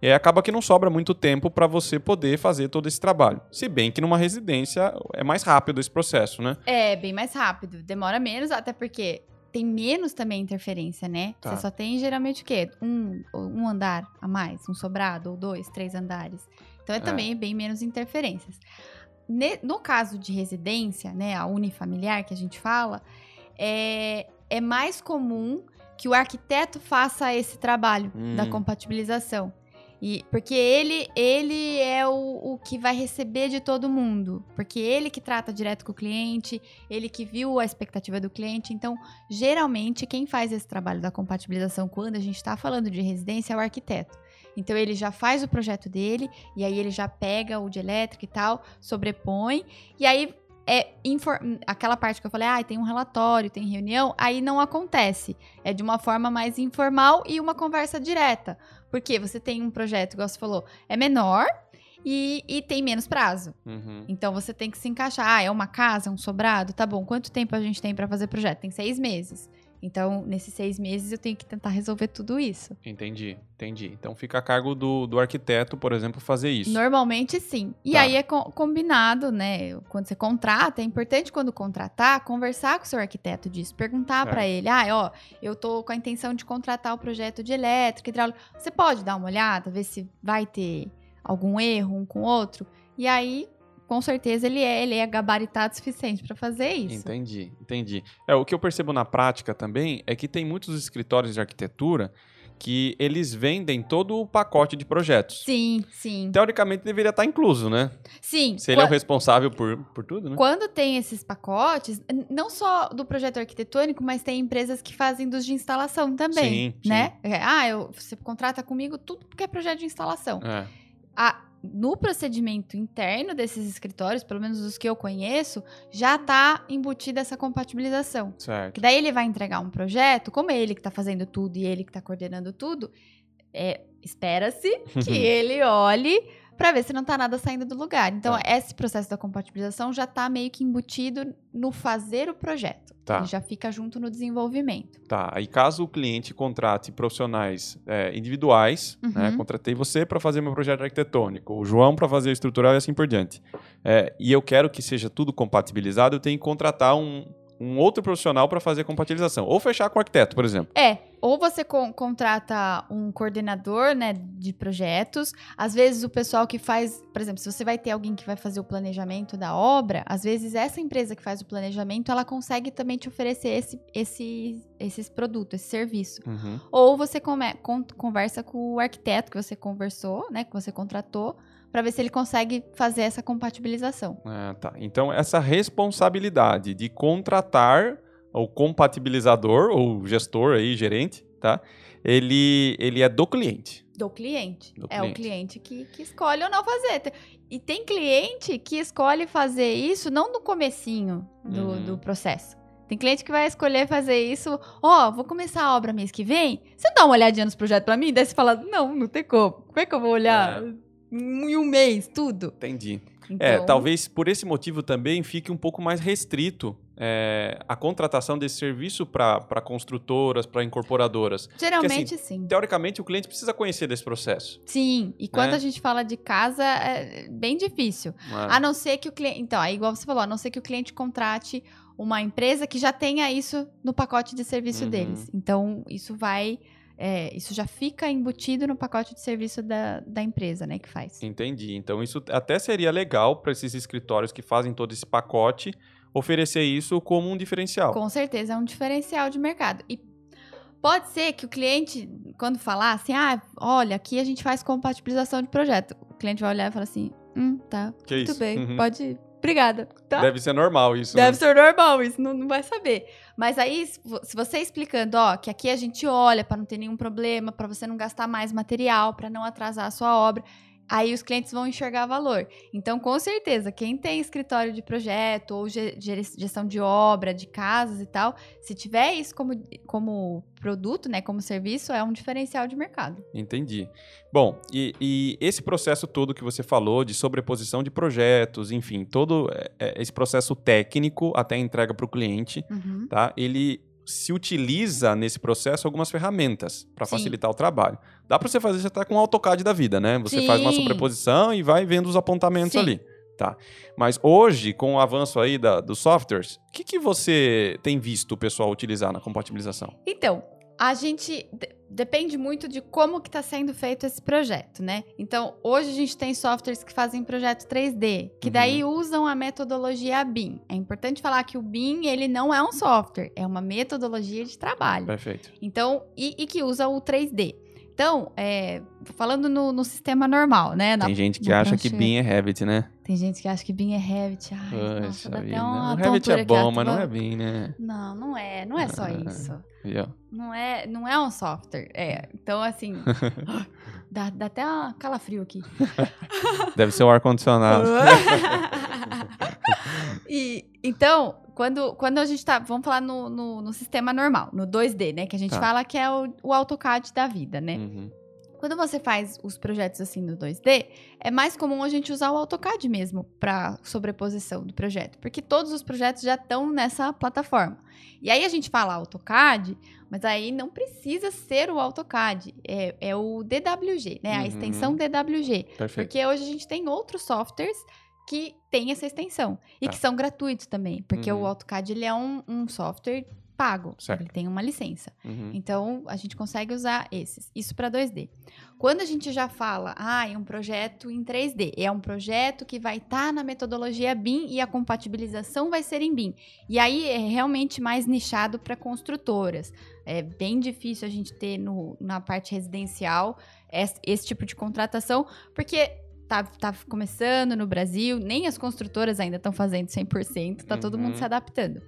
E aí acaba que não sobra muito tempo para você poder fazer todo esse trabalho. Se bem que numa residência é mais rápido esse processo, né? É, bem mais rápido. Demora menos, até porque tem menos também interferência, né? Tá. Você só tem geralmente o quê? Um, um andar a mais, um sobrado, ou dois, três andares. Então é, É. também bem menos interferências. Ne- no caso de residência, né, a unifamiliar que a gente fala, é, é mais comum que o arquiteto faça esse trabalho Hum. da compatibilização. E, porque ele, ele é o, o que vai receber de todo mundo. Porque ele que trata direto com o cliente, ele que viu a expectativa do cliente. Então, geralmente, quem faz esse trabalho da compatibilização quando a gente está falando de residência é o arquiteto. Então, ele já faz o projeto dele, e aí ele já pega o de elétrica e tal, sobrepõe, e aí é aquela parte que eu falei, ah, tem um relatório, tem reunião, aí não acontece. É de uma forma mais informal e uma conversa direta. Porque você tem um projeto, igual você falou, é menor e, e tem menos prazo. Uhum. Então você tem que se encaixar. Ah, é uma casa, um sobrado? Tá bom. Quanto tempo a gente tem pra fazer projeto? Tem seis meses. Então, nesses seis meses, eu tenho que tentar resolver tudo isso. Entendi, entendi. Então fica a cargo do, do arquiteto, por exemplo, fazer isso. Normalmente, sim. E Tá. aí é co- combinado, né? Quando você contrata, é importante quando contratar, conversar com o seu arquiteto disso. Perguntar Certo. pra ele, ah, ó, eu tô com a intenção de contratar o projeto de elétrica, hidráulica. Você pode dar uma olhada, ver se vai ter algum erro um com o outro? E aí, com certeza, ele é, ele é gabaritado o suficiente pra fazer isso. Entendi, entendi. É, o que eu percebo na prática também é que tem muitos escritórios de arquitetura que eles vendem todo o pacote de projetos. Sim, sim. Teoricamente deveria estar incluso, né? Sim. Se ele é o responsável por, por tudo, né? Quando tem esses pacotes, não só do projeto arquitetônico, mas tem empresas que fazem dos de instalação também, Sim, né? É, ah, eu, você contrata comigo tudo porque é projeto de instalação. É. A- no procedimento interno desses escritórios, pelo menos os que eu conheço, já tá embutida essa compatibilização. Certo. Que daí ele vai entregar um projeto, como é ele que tá fazendo tudo e ele que tá coordenando tudo, é, espera-se que [laughs] ele olhe para ver se não tá nada saindo do lugar. Então, Tá. esse processo da compatibilização já tá meio que embutido no fazer o projeto. Tá. Ele já fica junto no desenvolvimento. Tá, aí caso o cliente contrate profissionais é, individuais, né, Uhum. contratei você para fazer meu projeto arquitetônico, o João para fazer o estrutural e assim por diante, É, e eu quero que seja tudo compatibilizado, eu tenho que contratar um, um outro profissional para fazer compatibilização, ou fechar com o arquiteto, por exemplo. É, ou você con- contrata um coordenador, né, de projetos. Às vezes o pessoal que faz, por exemplo, se você vai ter alguém que vai fazer o planejamento da obra, às vezes essa empresa que faz o planejamento, ela consegue também te oferecer esse, esse, esses produtos, esse serviço. Uhum. Ou você come- con- conversa com o arquiteto que você conversou, né, que você contratou, para ver se ele consegue fazer essa compatibilização. Ah, tá. Então, essa responsabilidade de contratar o compatibilizador, ou gestor aí, gerente, tá? Ele, ele é do cliente. Do cliente. Do é cliente. o cliente que, que escolhe ou não fazer. E tem cliente que escolhe fazer isso não no comecinho do, Uhum. do processo. Tem cliente que vai escolher fazer isso, ó, vou começar a obra mês que vem. Você dá uma olhadinha nos projetos pra mim? Daí você fala, não, não tem como. Como é que eu vou olhar É. em um mês, tudo? Entendi. Então, É, talvez por esse motivo também fique um pouco mais restrito é, a contratação desse serviço para construtoras, para incorporadoras. Geralmente sim. Teoricamente, o cliente precisa conhecer desse processo. Sim, e quando Né? a gente fala de casa, é bem difícil. né? A não ser que o cliente. Então, é igual você falou, a não ser que o cliente contrate uma empresa que já tenha isso no pacote de serviço Uhum. deles. Então, isso vai. É, isso já fica embutido no pacote de serviço da, da empresa, né, que faz. Entendi. Então, isso até seria legal para esses escritórios que fazem todo esse pacote oferecer isso como um diferencial. Com certeza é um diferencial de mercado. E pode ser que o cliente, quando falar assim, ah, olha, aqui a gente faz compatibilização de projeto. O cliente vai olhar e falar assim, hum, tá, Que muito isso? bem, Uhum. pode, Obrigada. Tá? Deve ser normal isso. Deve né? ser normal, isso não, não vai saber. Mas aí, se vo- se você explicando, ó, que aqui a gente olha para não ter nenhum problema, para você não gastar mais material, para não atrasar a sua obra, aí os clientes vão enxergar valor. Então, com certeza, quem tem escritório de projeto ou gestão de obra, de casas e tal, se tiver isso como, como produto, né, como serviço, é um diferencial de mercado. Entendi. Bom, e, e esse processo todo que você falou de sobreposição de projetos, enfim, todo é, é, esse processo técnico até a entrega para o cliente, Uhum. tá? Ele se utiliza nesse processo algumas ferramentas para Sim. facilitar o trabalho. Dá para você fazer você tá com o AutoCAD da vida, né? Você faz uma Sim. sobreposição e vai vendo os apontamentos Sim. ali. Tá. Mas hoje, com o avanço aí da, dos softwares, o que, que você tem visto o pessoal utilizar na compatibilização? Então, a gente de- depende muito de como que está sendo feito esse projeto, né? Então, hoje a gente tem softwares que fazem projeto 3D, que daí usam a metodologia BIM. É importante falar que o BIM, ele não é um software, é uma metodologia de trabalho. Perfeito. Então, e, e que usa o 3D. Então, é, falando no, no sistema normal, né? Na- Tem gente que acha que. BIM é Revit, né? Tem gente que acha que BIM é Revit. Ai, nossa, Poxa dá vida. até uma O Revit tontura é bom, mas não é BIM, né? Não, não é. Não é só Ah. isso. Não é, não é um software. É. Então, assim. [laughs] dá, dá até uma calafrio aqui. [laughs] Deve ser o ar-condicionado. [laughs] e, então, quando, quando a gente tá. Vamos falar no, no, no sistema normal, no 2D, né? Que a gente Tá. fala que é o, o AutoCAD da vida, né? Uhum. Quando você faz os projetos assim no 2D, é mais comum a gente usar o AutoCAD mesmo para sobreposição do projeto, porque todos os projetos já estão nessa plataforma. E aí a gente fala AutoCAD, mas aí não precisa ser o AutoCAD, é, é o DWG, né? A Uhum. extensão DWG. Perfeito. Porque hoje a gente tem outros softwares que têm essa extensão e Tá. que são gratuitos também, porque Uhum. o AutoCAD ele é um, um software pago, Certo. ele tem uma licença. Uhum. Então, a gente consegue usar esses. Isso para 2D. Quando a gente já fala, ah, é um projeto em 3D, é um projeto que vai estar na metodologia BIM e a compatibilização vai ser em BIM. E aí é realmente mais nichado para construtoras. É bem difícil a gente ter no- na parte residencial esse, esse tipo de contratação, porque tá, tá começando no Brasil, nem as construtoras ainda estão fazendo 100%, tá todo mundo Uhum. se adaptando.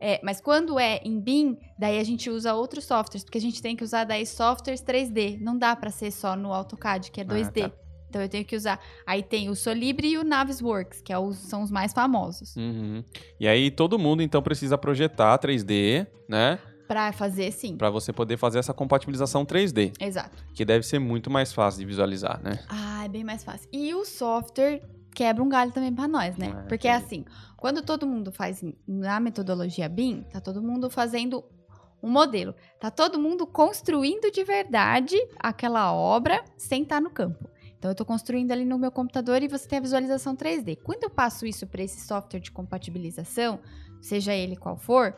É, mas quando é em BIM, daí a gente usa outros softwares, porque a gente tem que usar daí softwares 3D. Não dá para ser só no AutoCAD, que é 2D. tá. Então eu tenho que usar. Aí tem o Solibre e o Navisworks, que é são os mais famosos. Uhum. E aí todo mundo então precisa projetar 3D, né? Pra fazer sim. Para você poder fazer essa compatibilização 3D, Exato. que deve ser muito mais fácil de visualizar, né? Ah, é bem mais fácil. E o software quebra um galho também pra nós, né? É, Porque é assim, quando todo mundo faz na metodologia BIM, tá todo mundo fazendo um modelo. Tá todo mundo construindo de verdade aquela obra sem estar no campo. Então eu tô construindo ali no meu computador e você tem a visualização 3D. Quando eu passo isso para esse software de compatibilização, seja ele qual for,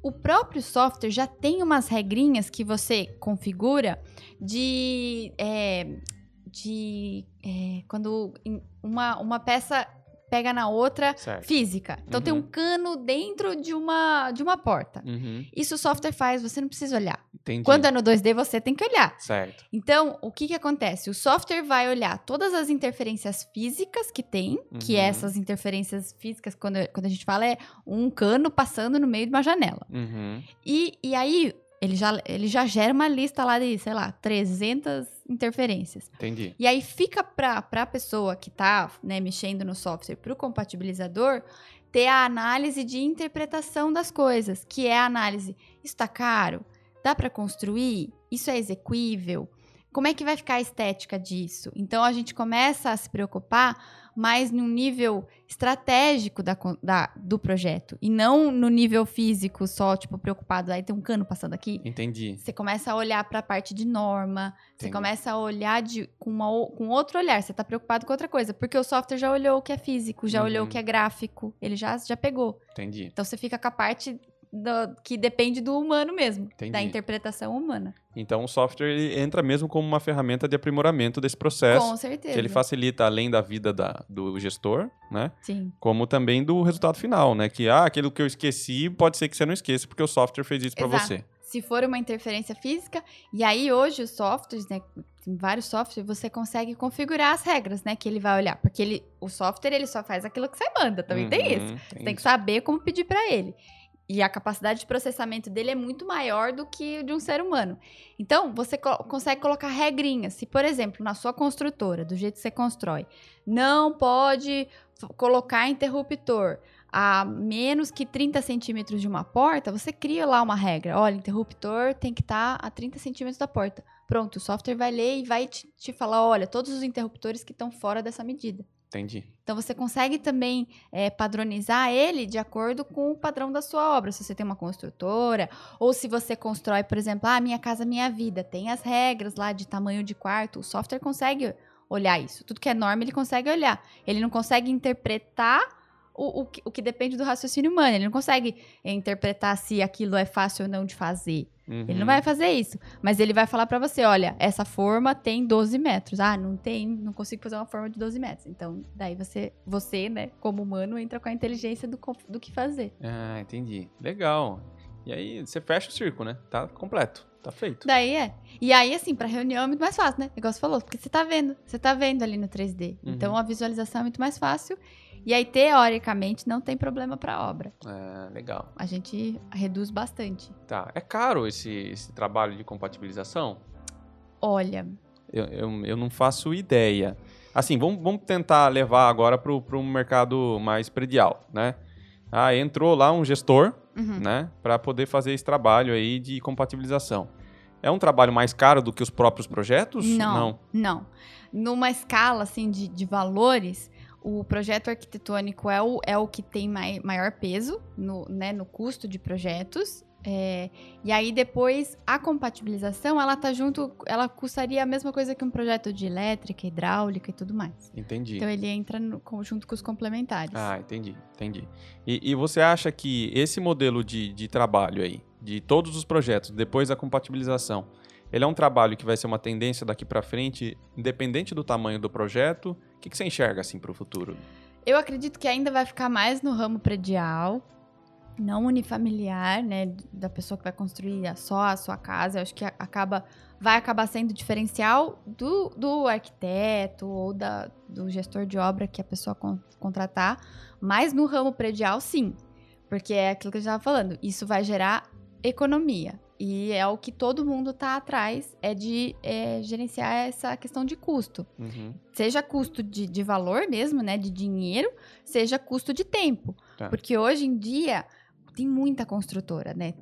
o próprio software já tem umas regrinhas que você configura de é, de é, quando uma, uma peça pega na outra Certo. física. Então tem Uhum. um cano dentro de uma de uma porta. Uhum. Isso o software faz, você não precisa olhar. Entendi. Quando é no 2D você tem que olhar. Certo. Então, o que que acontece? O software vai olhar todas as interferências físicas que tem, que Uhum. essas interferências físicas, quando, quando a gente fala, é um cano passando no meio de uma janela. Uhum. E, e aí, ele já, ele já gera uma lista lá de, sei lá, 300 interferências. Entendi. E aí fica para a pessoa que está né, mexendo no software, para o compatibilizador, ter a análise de interpretação das coisas, que é a análise, isso está caro? Dá para construir? Isso é execuível? Como é que vai ficar a estética disso? Então a gente começa a se preocupar mais no nível estratégico da, da- do projeto e não no nível físico, só tipo preocupado, aí tem um cano passando aqui. Entendi. Você começa a olhar para a parte de norma, você Entendi. começa a olhar de, com, uma com outro olhar, você está preocupado com outra coisa, porque o software já olhou o que é físico, já olhou Uhum. o que é gráfico, ele já, já pegou. Entendi. Então você fica com a parte do- que depende do humano mesmo, Entendi. da interpretação humana. Então o software ele entra mesmo como uma ferramenta de aprimoramento desse processo, com certeza. que ele facilita além da vida da- do gestor, né? Sim, Como também do resultado final, né? Que ah, aquilo que eu esqueci pode ser que você não esqueça porque o software fez isso para você. se for uma interferência física, e aí hoje os softwares, né, tem vários softwares, você consegue configurar as regras, né? Que ele vai olhar. Porque ele, o software, ele só faz aquilo que você manda. Também tem Uhum, isso. tem Você tem que isso. saber como pedir para ele. E a capacidade de processamento dele é muito maior do que de um ser humano. Então, você co- consegue colocar regrinhas. Se, por exemplo, na sua construtora, do jeito que você constrói, não pode colocar interruptor a menos que 30 centímetros de uma porta, você cria lá uma regra. Olha, interruptor tem que estar a 30 centímetros da porta. Pronto, o software vai ler e vai te, te falar, olha, todos os interruptores que estão fora dessa medida. Entendi. Então você consegue também é, padronizar ele de acordo com o padrão da sua obra. Se você tem uma construtora, ou se você constrói, por exemplo, ah, minha casa, minha vida, tem as regras lá de tamanho de quarto, o software consegue olhar isso. Tudo que é norma, ele consegue olhar. Ele não consegue interpretar o, o, que, o que depende do raciocínio humano. Ele não consegue interpretar se aquilo é fácil ou não de fazer. Ele não Uhum. vai fazer isso. Mas ele vai falar pra você: olha, essa forma tem 12 metros. Ah, não tem, não consigo fazer uma forma de 12 metros. Então, daí você, você né, como humano, entra com a inteligência do, do que fazer. Ah, entendi. Legal. E aí você fecha o circo, né? Tá completo. Tá feito. Daí é. E aí, assim, pra reunião é muito mais fácil, né? Igual você falou, porque você tá vendo. Você tá vendo ali no 3D. Uhum. Então a visualização é muito mais fácil. E aí, teoricamente, não tem problema pra obra. Ah, legal. A gente reduz bastante. Tá. É caro esse, esse trabalho de compatibilização? Olha, Eu, eu, eu não faço ideia. Assim, vamos, vamos tentar levar agora para um mercado mais predial, né? Ah, entrou lá um gestor, uhum. né? Para poder fazer esse trabalho aí de compatibilização. É um trabalho mais caro do que os próprios projetos? Não, não. Numa escala assim de, de valores, o projeto arquitetônico é o, é o que tem mai, maior peso no, né, no custo de projetos. É, e aí depois a compatibilização, ela tá junto, ela custaria a mesma coisa que um projeto de elétrica, hidráulica e tudo mais. Entendi. Então ele entra no, junto com os complementares. Ah, entendi, entendi. E, e você acha que esse modelo de, de trabalho aí, de todos os projetos, depois da compatibilização, ele é um trabalho que vai ser uma tendência daqui para frente, independente do tamanho do projeto? O que, que você enxerga assim para o futuro? Eu acredito que ainda vai ficar mais no ramo predial, não unifamiliar, né, da pessoa que vai construir só a sua casa. Eu acho que acaba vai acabar sendo diferencial do, do arquiteto ou da, do gestor de obra que a pessoa con- contratar, mas no ramo predial, sim, porque é aquilo que eu estava falando. Isso vai gerar economia. E é o que todo mundo tá atrás, é de é, gerenciar essa questão de custo Uhum. seja custo de, de valor mesmo, né, de dinheiro, seja custo de tempo. Tá. Porque hoje em dia tem muita construtora, né?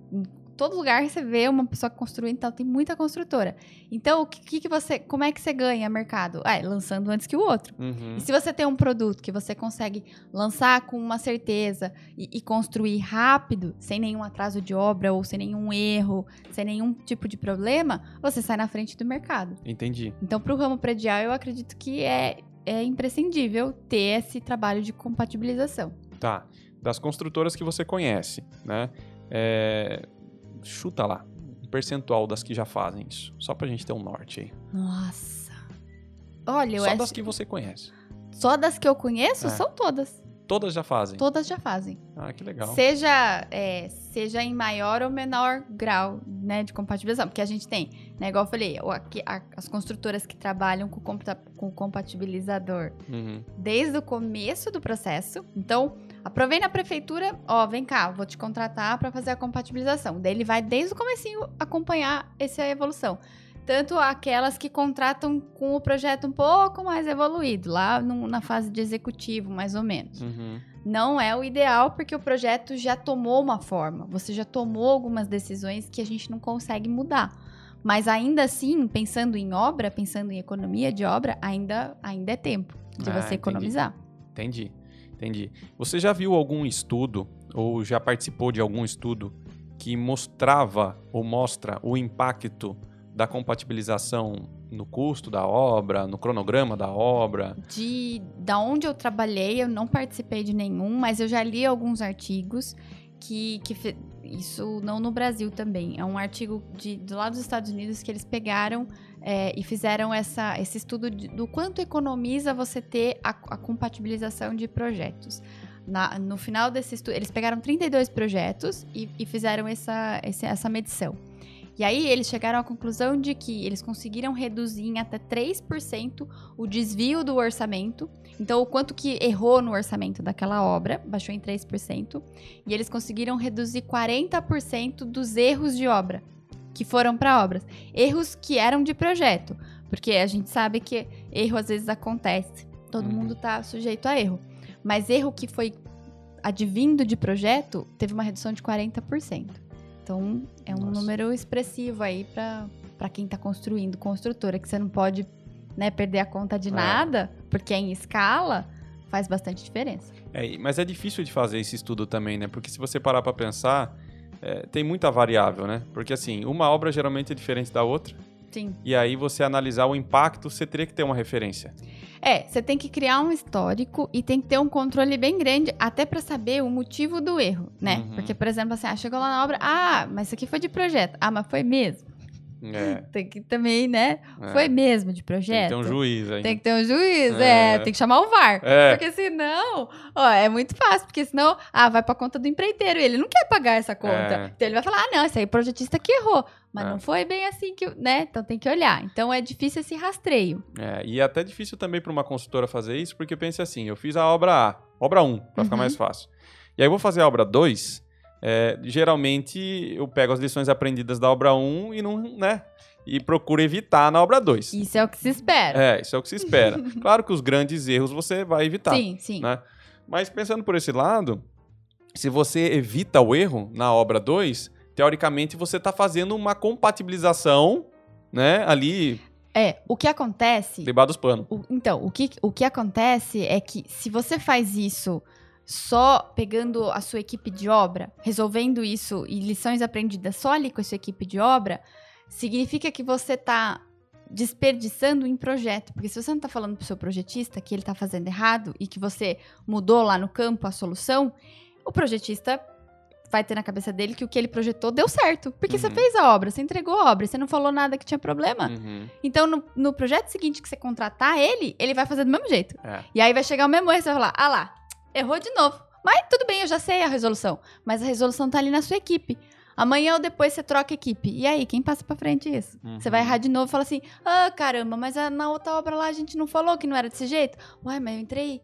Todo lugar você vê uma pessoa construindo, então tem muita construtora. Então, o que, que que você, como é que você ganha mercado? Ah, é lançando antes que o outro. Uhum. E se você tem um produto que você consegue lançar com uma certeza e, e construir rápido, sem nenhum atraso de obra ou sem nenhum erro, sem nenhum tipo de problema, você sai na frente do mercado. Entendi. Então, para o ramo predial, eu acredito que é, é imprescindível ter esse trabalho de compatibilização. Tá. Das construtoras que você conhece, né? É, Chuta lá. Um percentual das que já fazem isso. Só pra gente ter um norte aí. Nossa. Olha, eu Só acho- das que você conhece. só das que eu conheço É. são todas. Todas já fazem. Todas já fazem. Ah, que legal. Seja, é, seja em maior ou menor grau né, de compatibilização. Porque a gente tem, né, igual eu falei, aqui- a- as construtoras que trabalham com, com o compatibilizador Uhum. desde o começo do processo. Então, aprovei na prefeitura, ó, vem cá, vou te contratar para fazer a compatibilização. Daí ele vai desde o comecinho acompanhar essa evolução. Tanto aquelas que contratam com o projeto um pouco mais evoluído, lá no- na fase de executivo, mais ou menos. Uhum. Não é o ideal porque o projeto já tomou uma forma, você já tomou algumas decisões que a gente não consegue mudar. Mas ainda assim, pensando em obra, pensando em economia de obra, ainda, ainda é tempo de Ah, você economizar. Entendi, entendi. Você já viu algum estudo ou já participou de algum estudo que mostrava ou mostra o impacto da compatibilização no custo da obra, no cronograma da obra? De da onde eu trabalhei, eu não participei de nenhum, mas eu já li alguns artigos que, que isso não no Brasil também. É um artigo de, do lado dos Estados Unidos que eles pegaram é, e fizeram essa, esse estudo de- do quanto economiza você ter a, a compatibilização de projetos. Na- no final desse estudo, eles pegaram 32 projetos e, e fizeram essa, esse- essa medição. E aí eles chegaram à conclusão de que eles conseguiram reduzir em até 3% o desvio do orçamento. Então, o quanto que errou no orçamento daquela obra, baixou em 3%. E eles conseguiram reduzir 40% dos erros de obra que foram para obras. Erros que eram de projeto. Porque a gente sabe que erro às vezes acontece. Todo Uhum. mundo tá sujeito a erro. Mas erro que foi advindo de projeto teve uma redução de 40%. Então, é um Nossa. número expressivo aí para quem está construindo, construtora, que você não pode né, perder a conta de É. nada, porque é em escala, faz bastante diferença. É, mas é difícil de fazer esse estudo também, né? Porque se você parar pra pensar, é, tem muita variável, né? Porque assim, uma obra geralmente é diferente da outra. Sim. E aí você analisar o impacto, você teria que ter uma referência. É, você tem que criar um histórico e tem que ter um controle bem grande, até para saber o motivo do erro, né? Uhum. Porque, por exemplo, assim, ah, chegou lá na obra, ah, mas isso aqui foi de projeto. Ah, mas foi mesmo. É, Tem que também, né? é. Foi mesmo de Tem projeto. que ter um juiz aí. Tem que ter um juiz, é. É. tem que chamar o VAR. É. Porque senão, ó, é muito fácil, porque senão, ah, vai pra conta do empreiteiro, ele não quer pagar essa conta. É. Então ele vai falar, ah, não, esse aí é o projetista que errou. Mas não foi bem assim que, né? Então tem que olhar. Então é difícil esse rastreio. É, e é até difícil também para uma consultora fazer isso, porque pense assim, eu fiz a obra A, obra 1, para ficar Uhum. mais fácil. E aí eu vou fazer a obra 2, é, geralmente eu pego as lições aprendidas da obra 1 e não, né? E procuro evitar na obra 2. Isso é o que se espera. É, isso é o que se espera. [laughs] claro que os grandes erros você vai evitar. sim, sim. né? Mas pensando por esse lado, se você evita o erro na obra 2, teoricamente você está fazendo uma compatibilização, né, ali, É, o que acontece. debaixo dos panos. o- então, o que, o que acontece é que se você faz isso só pegando a sua equipe de obra, resolvendo isso e lições aprendidas só ali com a sua equipe de obra, significa que você tá desperdiçando em projeto. Porque se você não tá falando pro seu projetista que ele tá fazendo errado e que você mudou lá no campo a solução, o projetista vai ter na cabeça dele que o que ele projetou deu certo. Porque você Uhum. fez a obra, você entregou a obra, você não falou nada que tinha problema. Uhum. Então, no, no projeto seguinte que você contratar ele, ele vai fazer do mesmo jeito. É. E aí vai chegar o mesmo erro, você vai falar, ah lá, errou de novo. Mas tudo bem, eu já sei a resolução. Mas a resolução tá ali na sua equipe. Amanhã ou depois você troca a equipe. E aí, quem passa pra frente isso? Você vai Uhum. errar de novo e fala assim, ah, caramba, mas na outra obra lá a gente não falou que não era desse jeito? Uai, mas eu entrei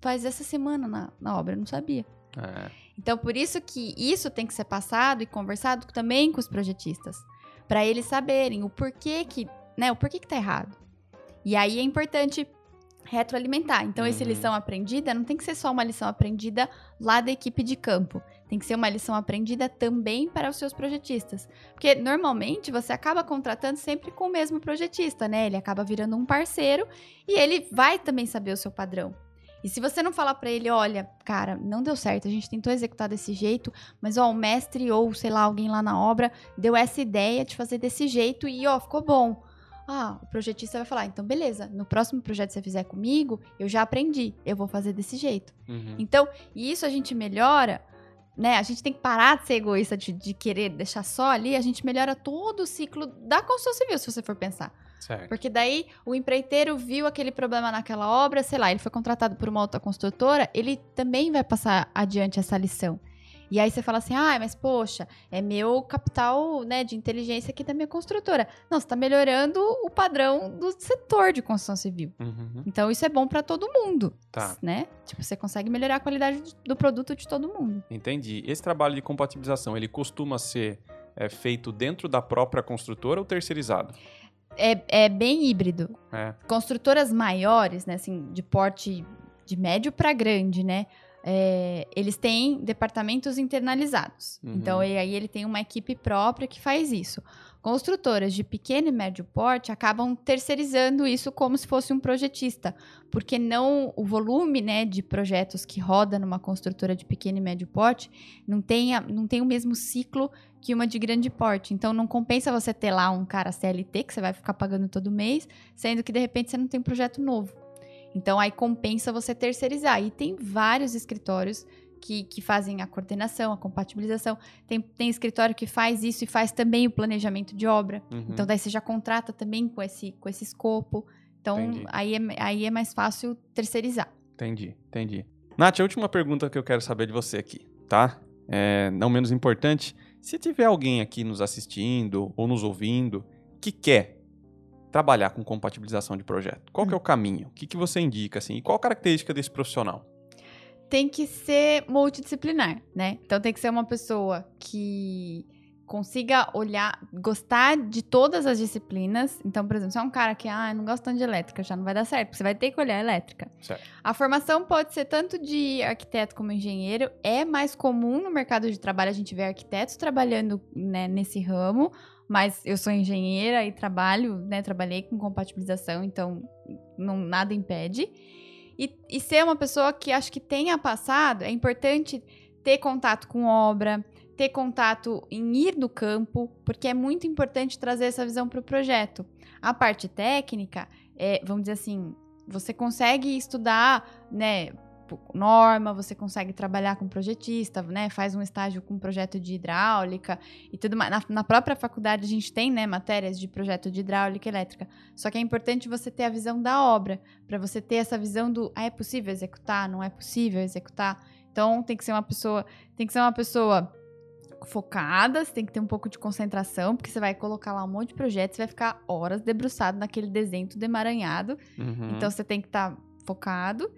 faz essa semana na, na obra, eu não sabia. É. Então, por isso que isso tem que ser passado e conversado também com os projetistas, para eles saberem o porquê que, né, o porquê que tá errado. E aí é importante retroalimentar. Então, essa Uhum. lição aprendida não tem que ser só uma lição aprendida lá da equipe de campo. Tem que ser uma lição aprendida também para os seus projetistas. Porque normalmente você acaba contratando sempre com o mesmo projetista, né? Ele acaba virando um parceiro e ele vai também saber o seu padrão. E se você não falar pra ele, olha, cara, não deu certo, a gente tentou executar desse jeito, mas ó, o mestre ou sei lá, alguém lá na obra deu essa ideia de fazer desse jeito e ó, ficou bom. Ah, o projetista vai falar, então beleza, no próximo projeto que você fizer comigo, eu já aprendi, eu vou fazer desse jeito. Uhum. Então, e isso a gente melhora, né? A gente tem que parar de ser egoísta, de, de querer deixar só ali, a gente melhora todo o ciclo da construção civil, se você for pensar. Certo. Porque daí o empreiteiro viu aquele problema naquela obra, sei lá, ele foi contratado por uma outra construtora, ele também vai passar adiante essa lição. E aí você fala assim, ah, mas poxa, é meu capital né, de inteligência aqui da minha construtora. Não, você está melhorando o padrão do setor de construção civil. Uhum. Então isso é bom para todo mundo, Tá. né? Tipo, você consegue melhorar a qualidade do produto de todo mundo. Entendi. Esse trabalho de compatibilização, ele costuma ser é, feito dentro da própria construtora ou terceirizado? É, é bem híbrido. É. construtoras maiores, né, assim, de porte de médio para grande, né, é, eles têm departamentos internalizados. Uhum. Então, e aí ele tem uma equipe própria que faz isso. Construtoras de pequeno e médio porte acabam terceirizando isso como se fosse um projetista, porque não o volume, né, de projetos que roda numa construtora de pequeno e médio porte não tem, a- não tem o mesmo ciclo que uma de grande porte. Então não compensa você ter lá um cara CLT que você vai ficar pagando todo mês, sendo que de repente você não tem um projeto novo. Então aí compensa você terceirizar. E tem vários escritórios que, que fazem a coordenação, a compatibilização. Tem, tem escritório que faz isso e faz também o planejamento de obra. Uhum. Então daí você já contrata também com esse, com esse escopo. Então Entendi. aí é, aí é mais fácil terceirizar. Entendi, entendi. Nath, a última pergunta que eu quero saber de você aqui, tá? É, não menos importante, Se tiver alguém aqui nos assistindo ou nos ouvindo que quer trabalhar com compatibilização de projeto, qual que é o caminho? O que, que você indica, assim? E qual a característica desse profissional? Tem que ser multidisciplinar, né? Então tem que ser uma pessoa que consiga olhar, gostar de todas as disciplinas. Então, por exemplo, se é um cara que ah, não gosta tanto de elétrica, já não vai dar certo, porque você vai ter que olhar elétrica. Certo. A formação pode ser tanto de arquiteto como engenheiro. É mais comum no mercado de trabalho a gente ver arquitetos trabalhando né, nesse ramo, mas eu sou engenheira e trabalho, né? Trabalhei com compatibilização, então não, nada impede. E, e ser uma pessoa que acho que tenha passado, é importante ter contato com obra, ter contato em ir no campo, porque é muito importante trazer essa visão para o projeto. A parte técnica, é, vamos dizer assim, você consegue estudar, né, norma, você consegue trabalhar com projetista, né, faz um estágio com projeto de hidráulica e tudo mais. Na, na própria faculdade a gente tem, né, matérias de projeto de hidráulica e elétrica. Só que é importante você ter a visão da obra, para você ter essa visão do, ah, é possível executar, não é possível executar. Então tem que ser uma pessoa, tem que ser uma pessoa focada, você tem que ter um pouco de concentração, porque você vai colocar lá um monte de projetos, você vai ficar horas debruçado naquele desenho tudo emaranhado. Uhum. Então você tem que estar tá focado.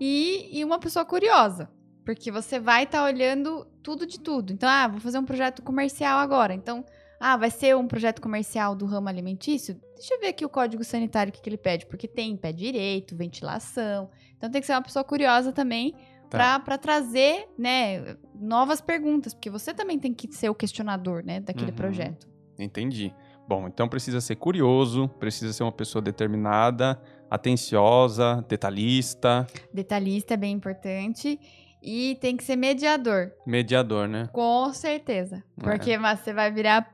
E, e uma pessoa curiosa, porque você vai estar tá olhando tudo de tudo. Então, ah, vou fazer um projeto comercial agora. Então, ah, vai ser um projeto comercial do ramo alimentício? Deixa eu ver aqui o código sanitário que, que ele pede, porque tem pé direito, ventilação. Então tem que ser uma pessoa curiosa também tá. para trazer, né, novas perguntas, porque você também tem que ser o questionador, né, daquele Uhum. projeto. Entendi. Bom, então precisa ser curioso, precisa ser uma pessoa determinada, atenciosa, detalhista, Detalhista é bem importante e tem que ser mediador, mediador, né? com certeza, É. porque mas você vai virar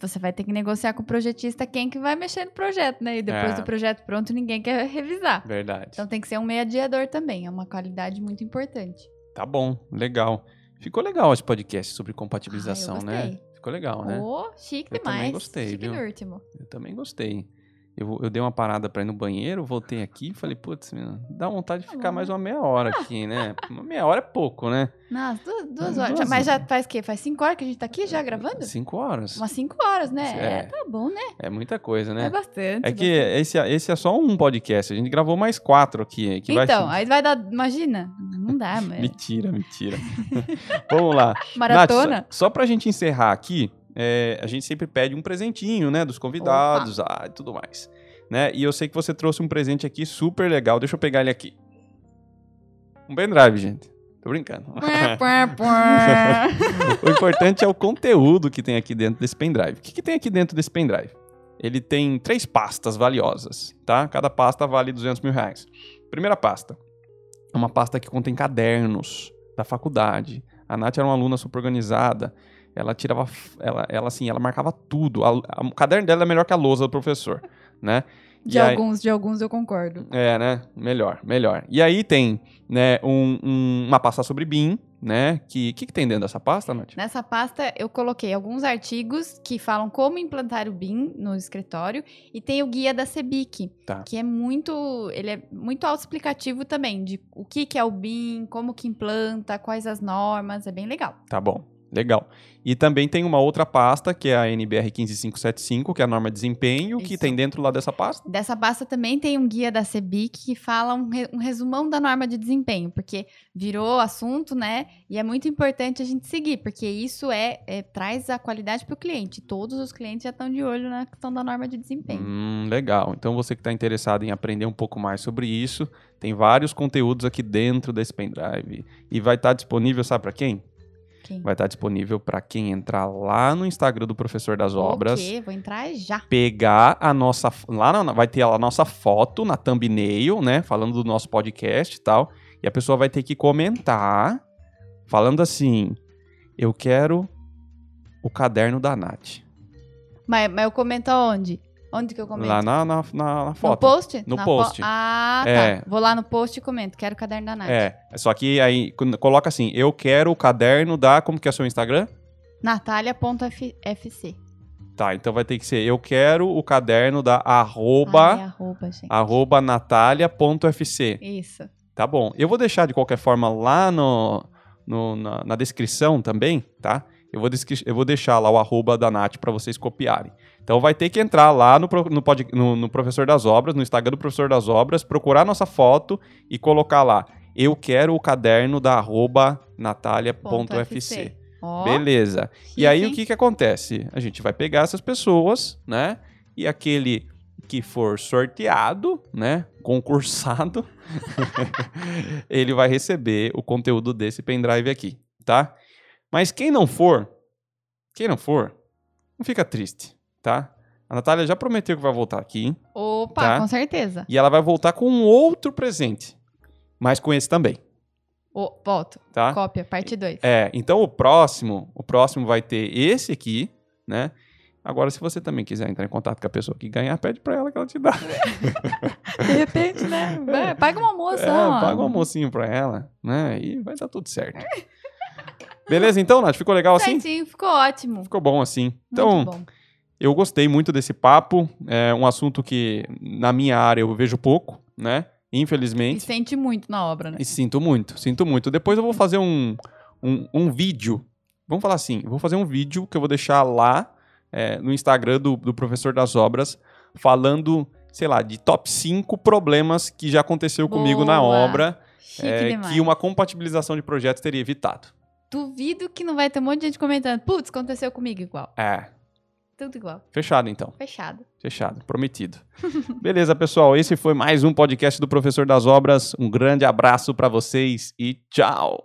você vai ter que negociar com o projetista quem que vai mexer no projeto, né? E depois É. do projeto pronto, ninguém quer revisar. Verdade. Então tem que ser um mediador também, é uma qualidade muito importante. Tá bom, legal. Ficou legal esse podcast sobre compatibilização, Ah, né? Ficou legal, né? Oh, chique Eu demais. também gostei, chique viu? no último. Eu também gostei. Eu, eu dei uma parada pra ir no banheiro, voltei aqui e falei, putz, dá vontade de Tá ficar mais uma meia hora aqui, né? Uma meia hora é pouco, né? Nossa, duas, duas Duas horas. Já- mas já faz o quê? Faz cinco horas que a gente tá aqui já gravando? Cinco horas. Umas cinco horas, né? É. É, tá bom, né? É muita coisa, É, né? bastante. É que bastante. esse, esse é só um podcast. A gente gravou mais quatro aqui. Que vai Então, ser- aí vai dar. Imagina. Não dá, [laughs] mano. Mentira, mentira. [laughs] Vamos lá. Maratona? Nath, só, só pra gente encerrar aqui, é, a gente sempre pede um presentinho, né? Dos convidados ah, e tudo mais. Né? E eu sei que você trouxe um presente aqui super legal. Deixa eu pegar ele aqui. Um pendrive, gente. Tô brincando. [laughs] O importante é o conteúdo que tem aqui dentro desse pendrive. O que, que tem aqui dentro desse pendrive? Ele tem três pastas valiosas, tá? Cada pasta vale 200 mil reais. Primeira pasta é uma pasta que contém cadernos da faculdade. A Nath era uma aluna super organizada. Ela tirava, ela, ela assim, ela marcava tudo. A- a- o caderno dela é melhor que a lousa do professor, [laughs] né? De E aí- alguns, de alguns eu concordo. é, né? Melhor, melhor. E aí tem, né, um- um- uma pasta sobre BIM, né? Que o que, que tem dentro dessa pasta, Nath? Nessa pasta eu coloquei alguns artigos que falam como implantar o BIM no escritório e tem o guia da CEBIC, Tá. que é muito, ele é muito autoexplicativo também de o que que é o BIM, como que implanta, quais as normas, é bem legal. Tá bom, legal. E também tem uma outra pasta, que é a NBR 15575, que é a norma de desempenho, que Isso. tem dentro lá dessa pasta. Dessa pasta também tem um guia da CEBIC que fala um, re- um resumão da norma de desempenho, porque virou assunto, né? E é muito importante a gente seguir, porque isso é, é- traz a qualidade para o cliente. Todos os clientes já estão de olho na questão da norma de desempenho. Hum, legal. Então você que está interessado em aprender um pouco mais sobre isso, tem vários conteúdos aqui dentro desse pendrive. E vai estar disponível, sabe para quem? Quem? Vai estar disponível para quem entrar lá no Instagram do Professor das Obras. Ok, vou entrar já. pegar a nossa. Lá na- vai ter a nossa foto na thumbnail, né? Falando do nosso podcast e tal. E a pessoa vai ter que comentar, falando assim: Eu quero o caderno da Nath. Mas, mas eu comento aonde? Onde que eu comento? Lá na, na, na- na no foto. post? No post. po- Ah, É. tá. Vou lá no post e comento. Quero o caderno da Nath. É. Só que aí coloca assim: Eu quero o caderno da. Como que é seu Instagram? Natália.fc. Tá, então vai ter que ser: Eu quero o caderno da arroba. Ai, arroba. Arroba natalia.fc. Isso. Tá bom. Eu vou deixar de qualquer forma lá no, no- na, na descrição também, tá? Eu vou, eu vou deixar lá o arroba da Nath para vocês copiarem. Então vai ter que entrar lá no, no, pod- no- no Professor das Obras, no Instagram do Professor das Obras, procurar nossa foto e colocar lá. Eu quero o caderno da arroba natalia.fc. Ó, Beleza. chique, E aí o hein? que que acontece? A gente vai pegar essas pessoas, né? E aquele que for sorteado, né? Concursado, [laughs] ele vai receber o conteúdo desse pendrive aqui, tá? Mas quem não for, quem não for, não fica triste, tá? A Natália já prometeu que vai voltar aqui Opa, Tá. com certeza. e ela vai voltar com um outro presente, mas com esse também, Ô, volto. tá? Cópia, parte 2. É, então o próximo, o próximo vai ter esse aqui, né? Agora, se você também quiser entrar em contato com a pessoa que ganhar, pede pra ela que ela te dá. [laughs] De repente, né? Vai, Paga uma moça. É, ó. paga um almocinho pra ela, né? E vai dar tudo certo. Beleza, então, Nath? Ficou legal assim? Certinho, ficou ótimo. Ficou bom assim. Então, Muito bom. Eu gostei muito desse papo. É um assunto que, na minha área, eu vejo pouco, né? E Infelizmente. sente muito na obra, né? E sinto muito, sinto muito. Depois eu vou fazer um, um, um vídeo. Vamos falar assim, vou fazer um vídeo que eu vou deixar lá é, no Instagram do, do Professor das Obras, falando, sei lá, de top 5 problemas que já aconteceu comigo na Boa. obra, é, que uma compatibilização de projetos teria evitado. Duvido que não vai ter um monte de gente comentando. Putz, aconteceu comigo igual. É, Tudo igual. fechado então. Fechado. Fechado, prometido. [laughs] Beleza, pessoal, esse foi mais um podcast do Professor das Obras. Um grande abraço para vocês e tchau.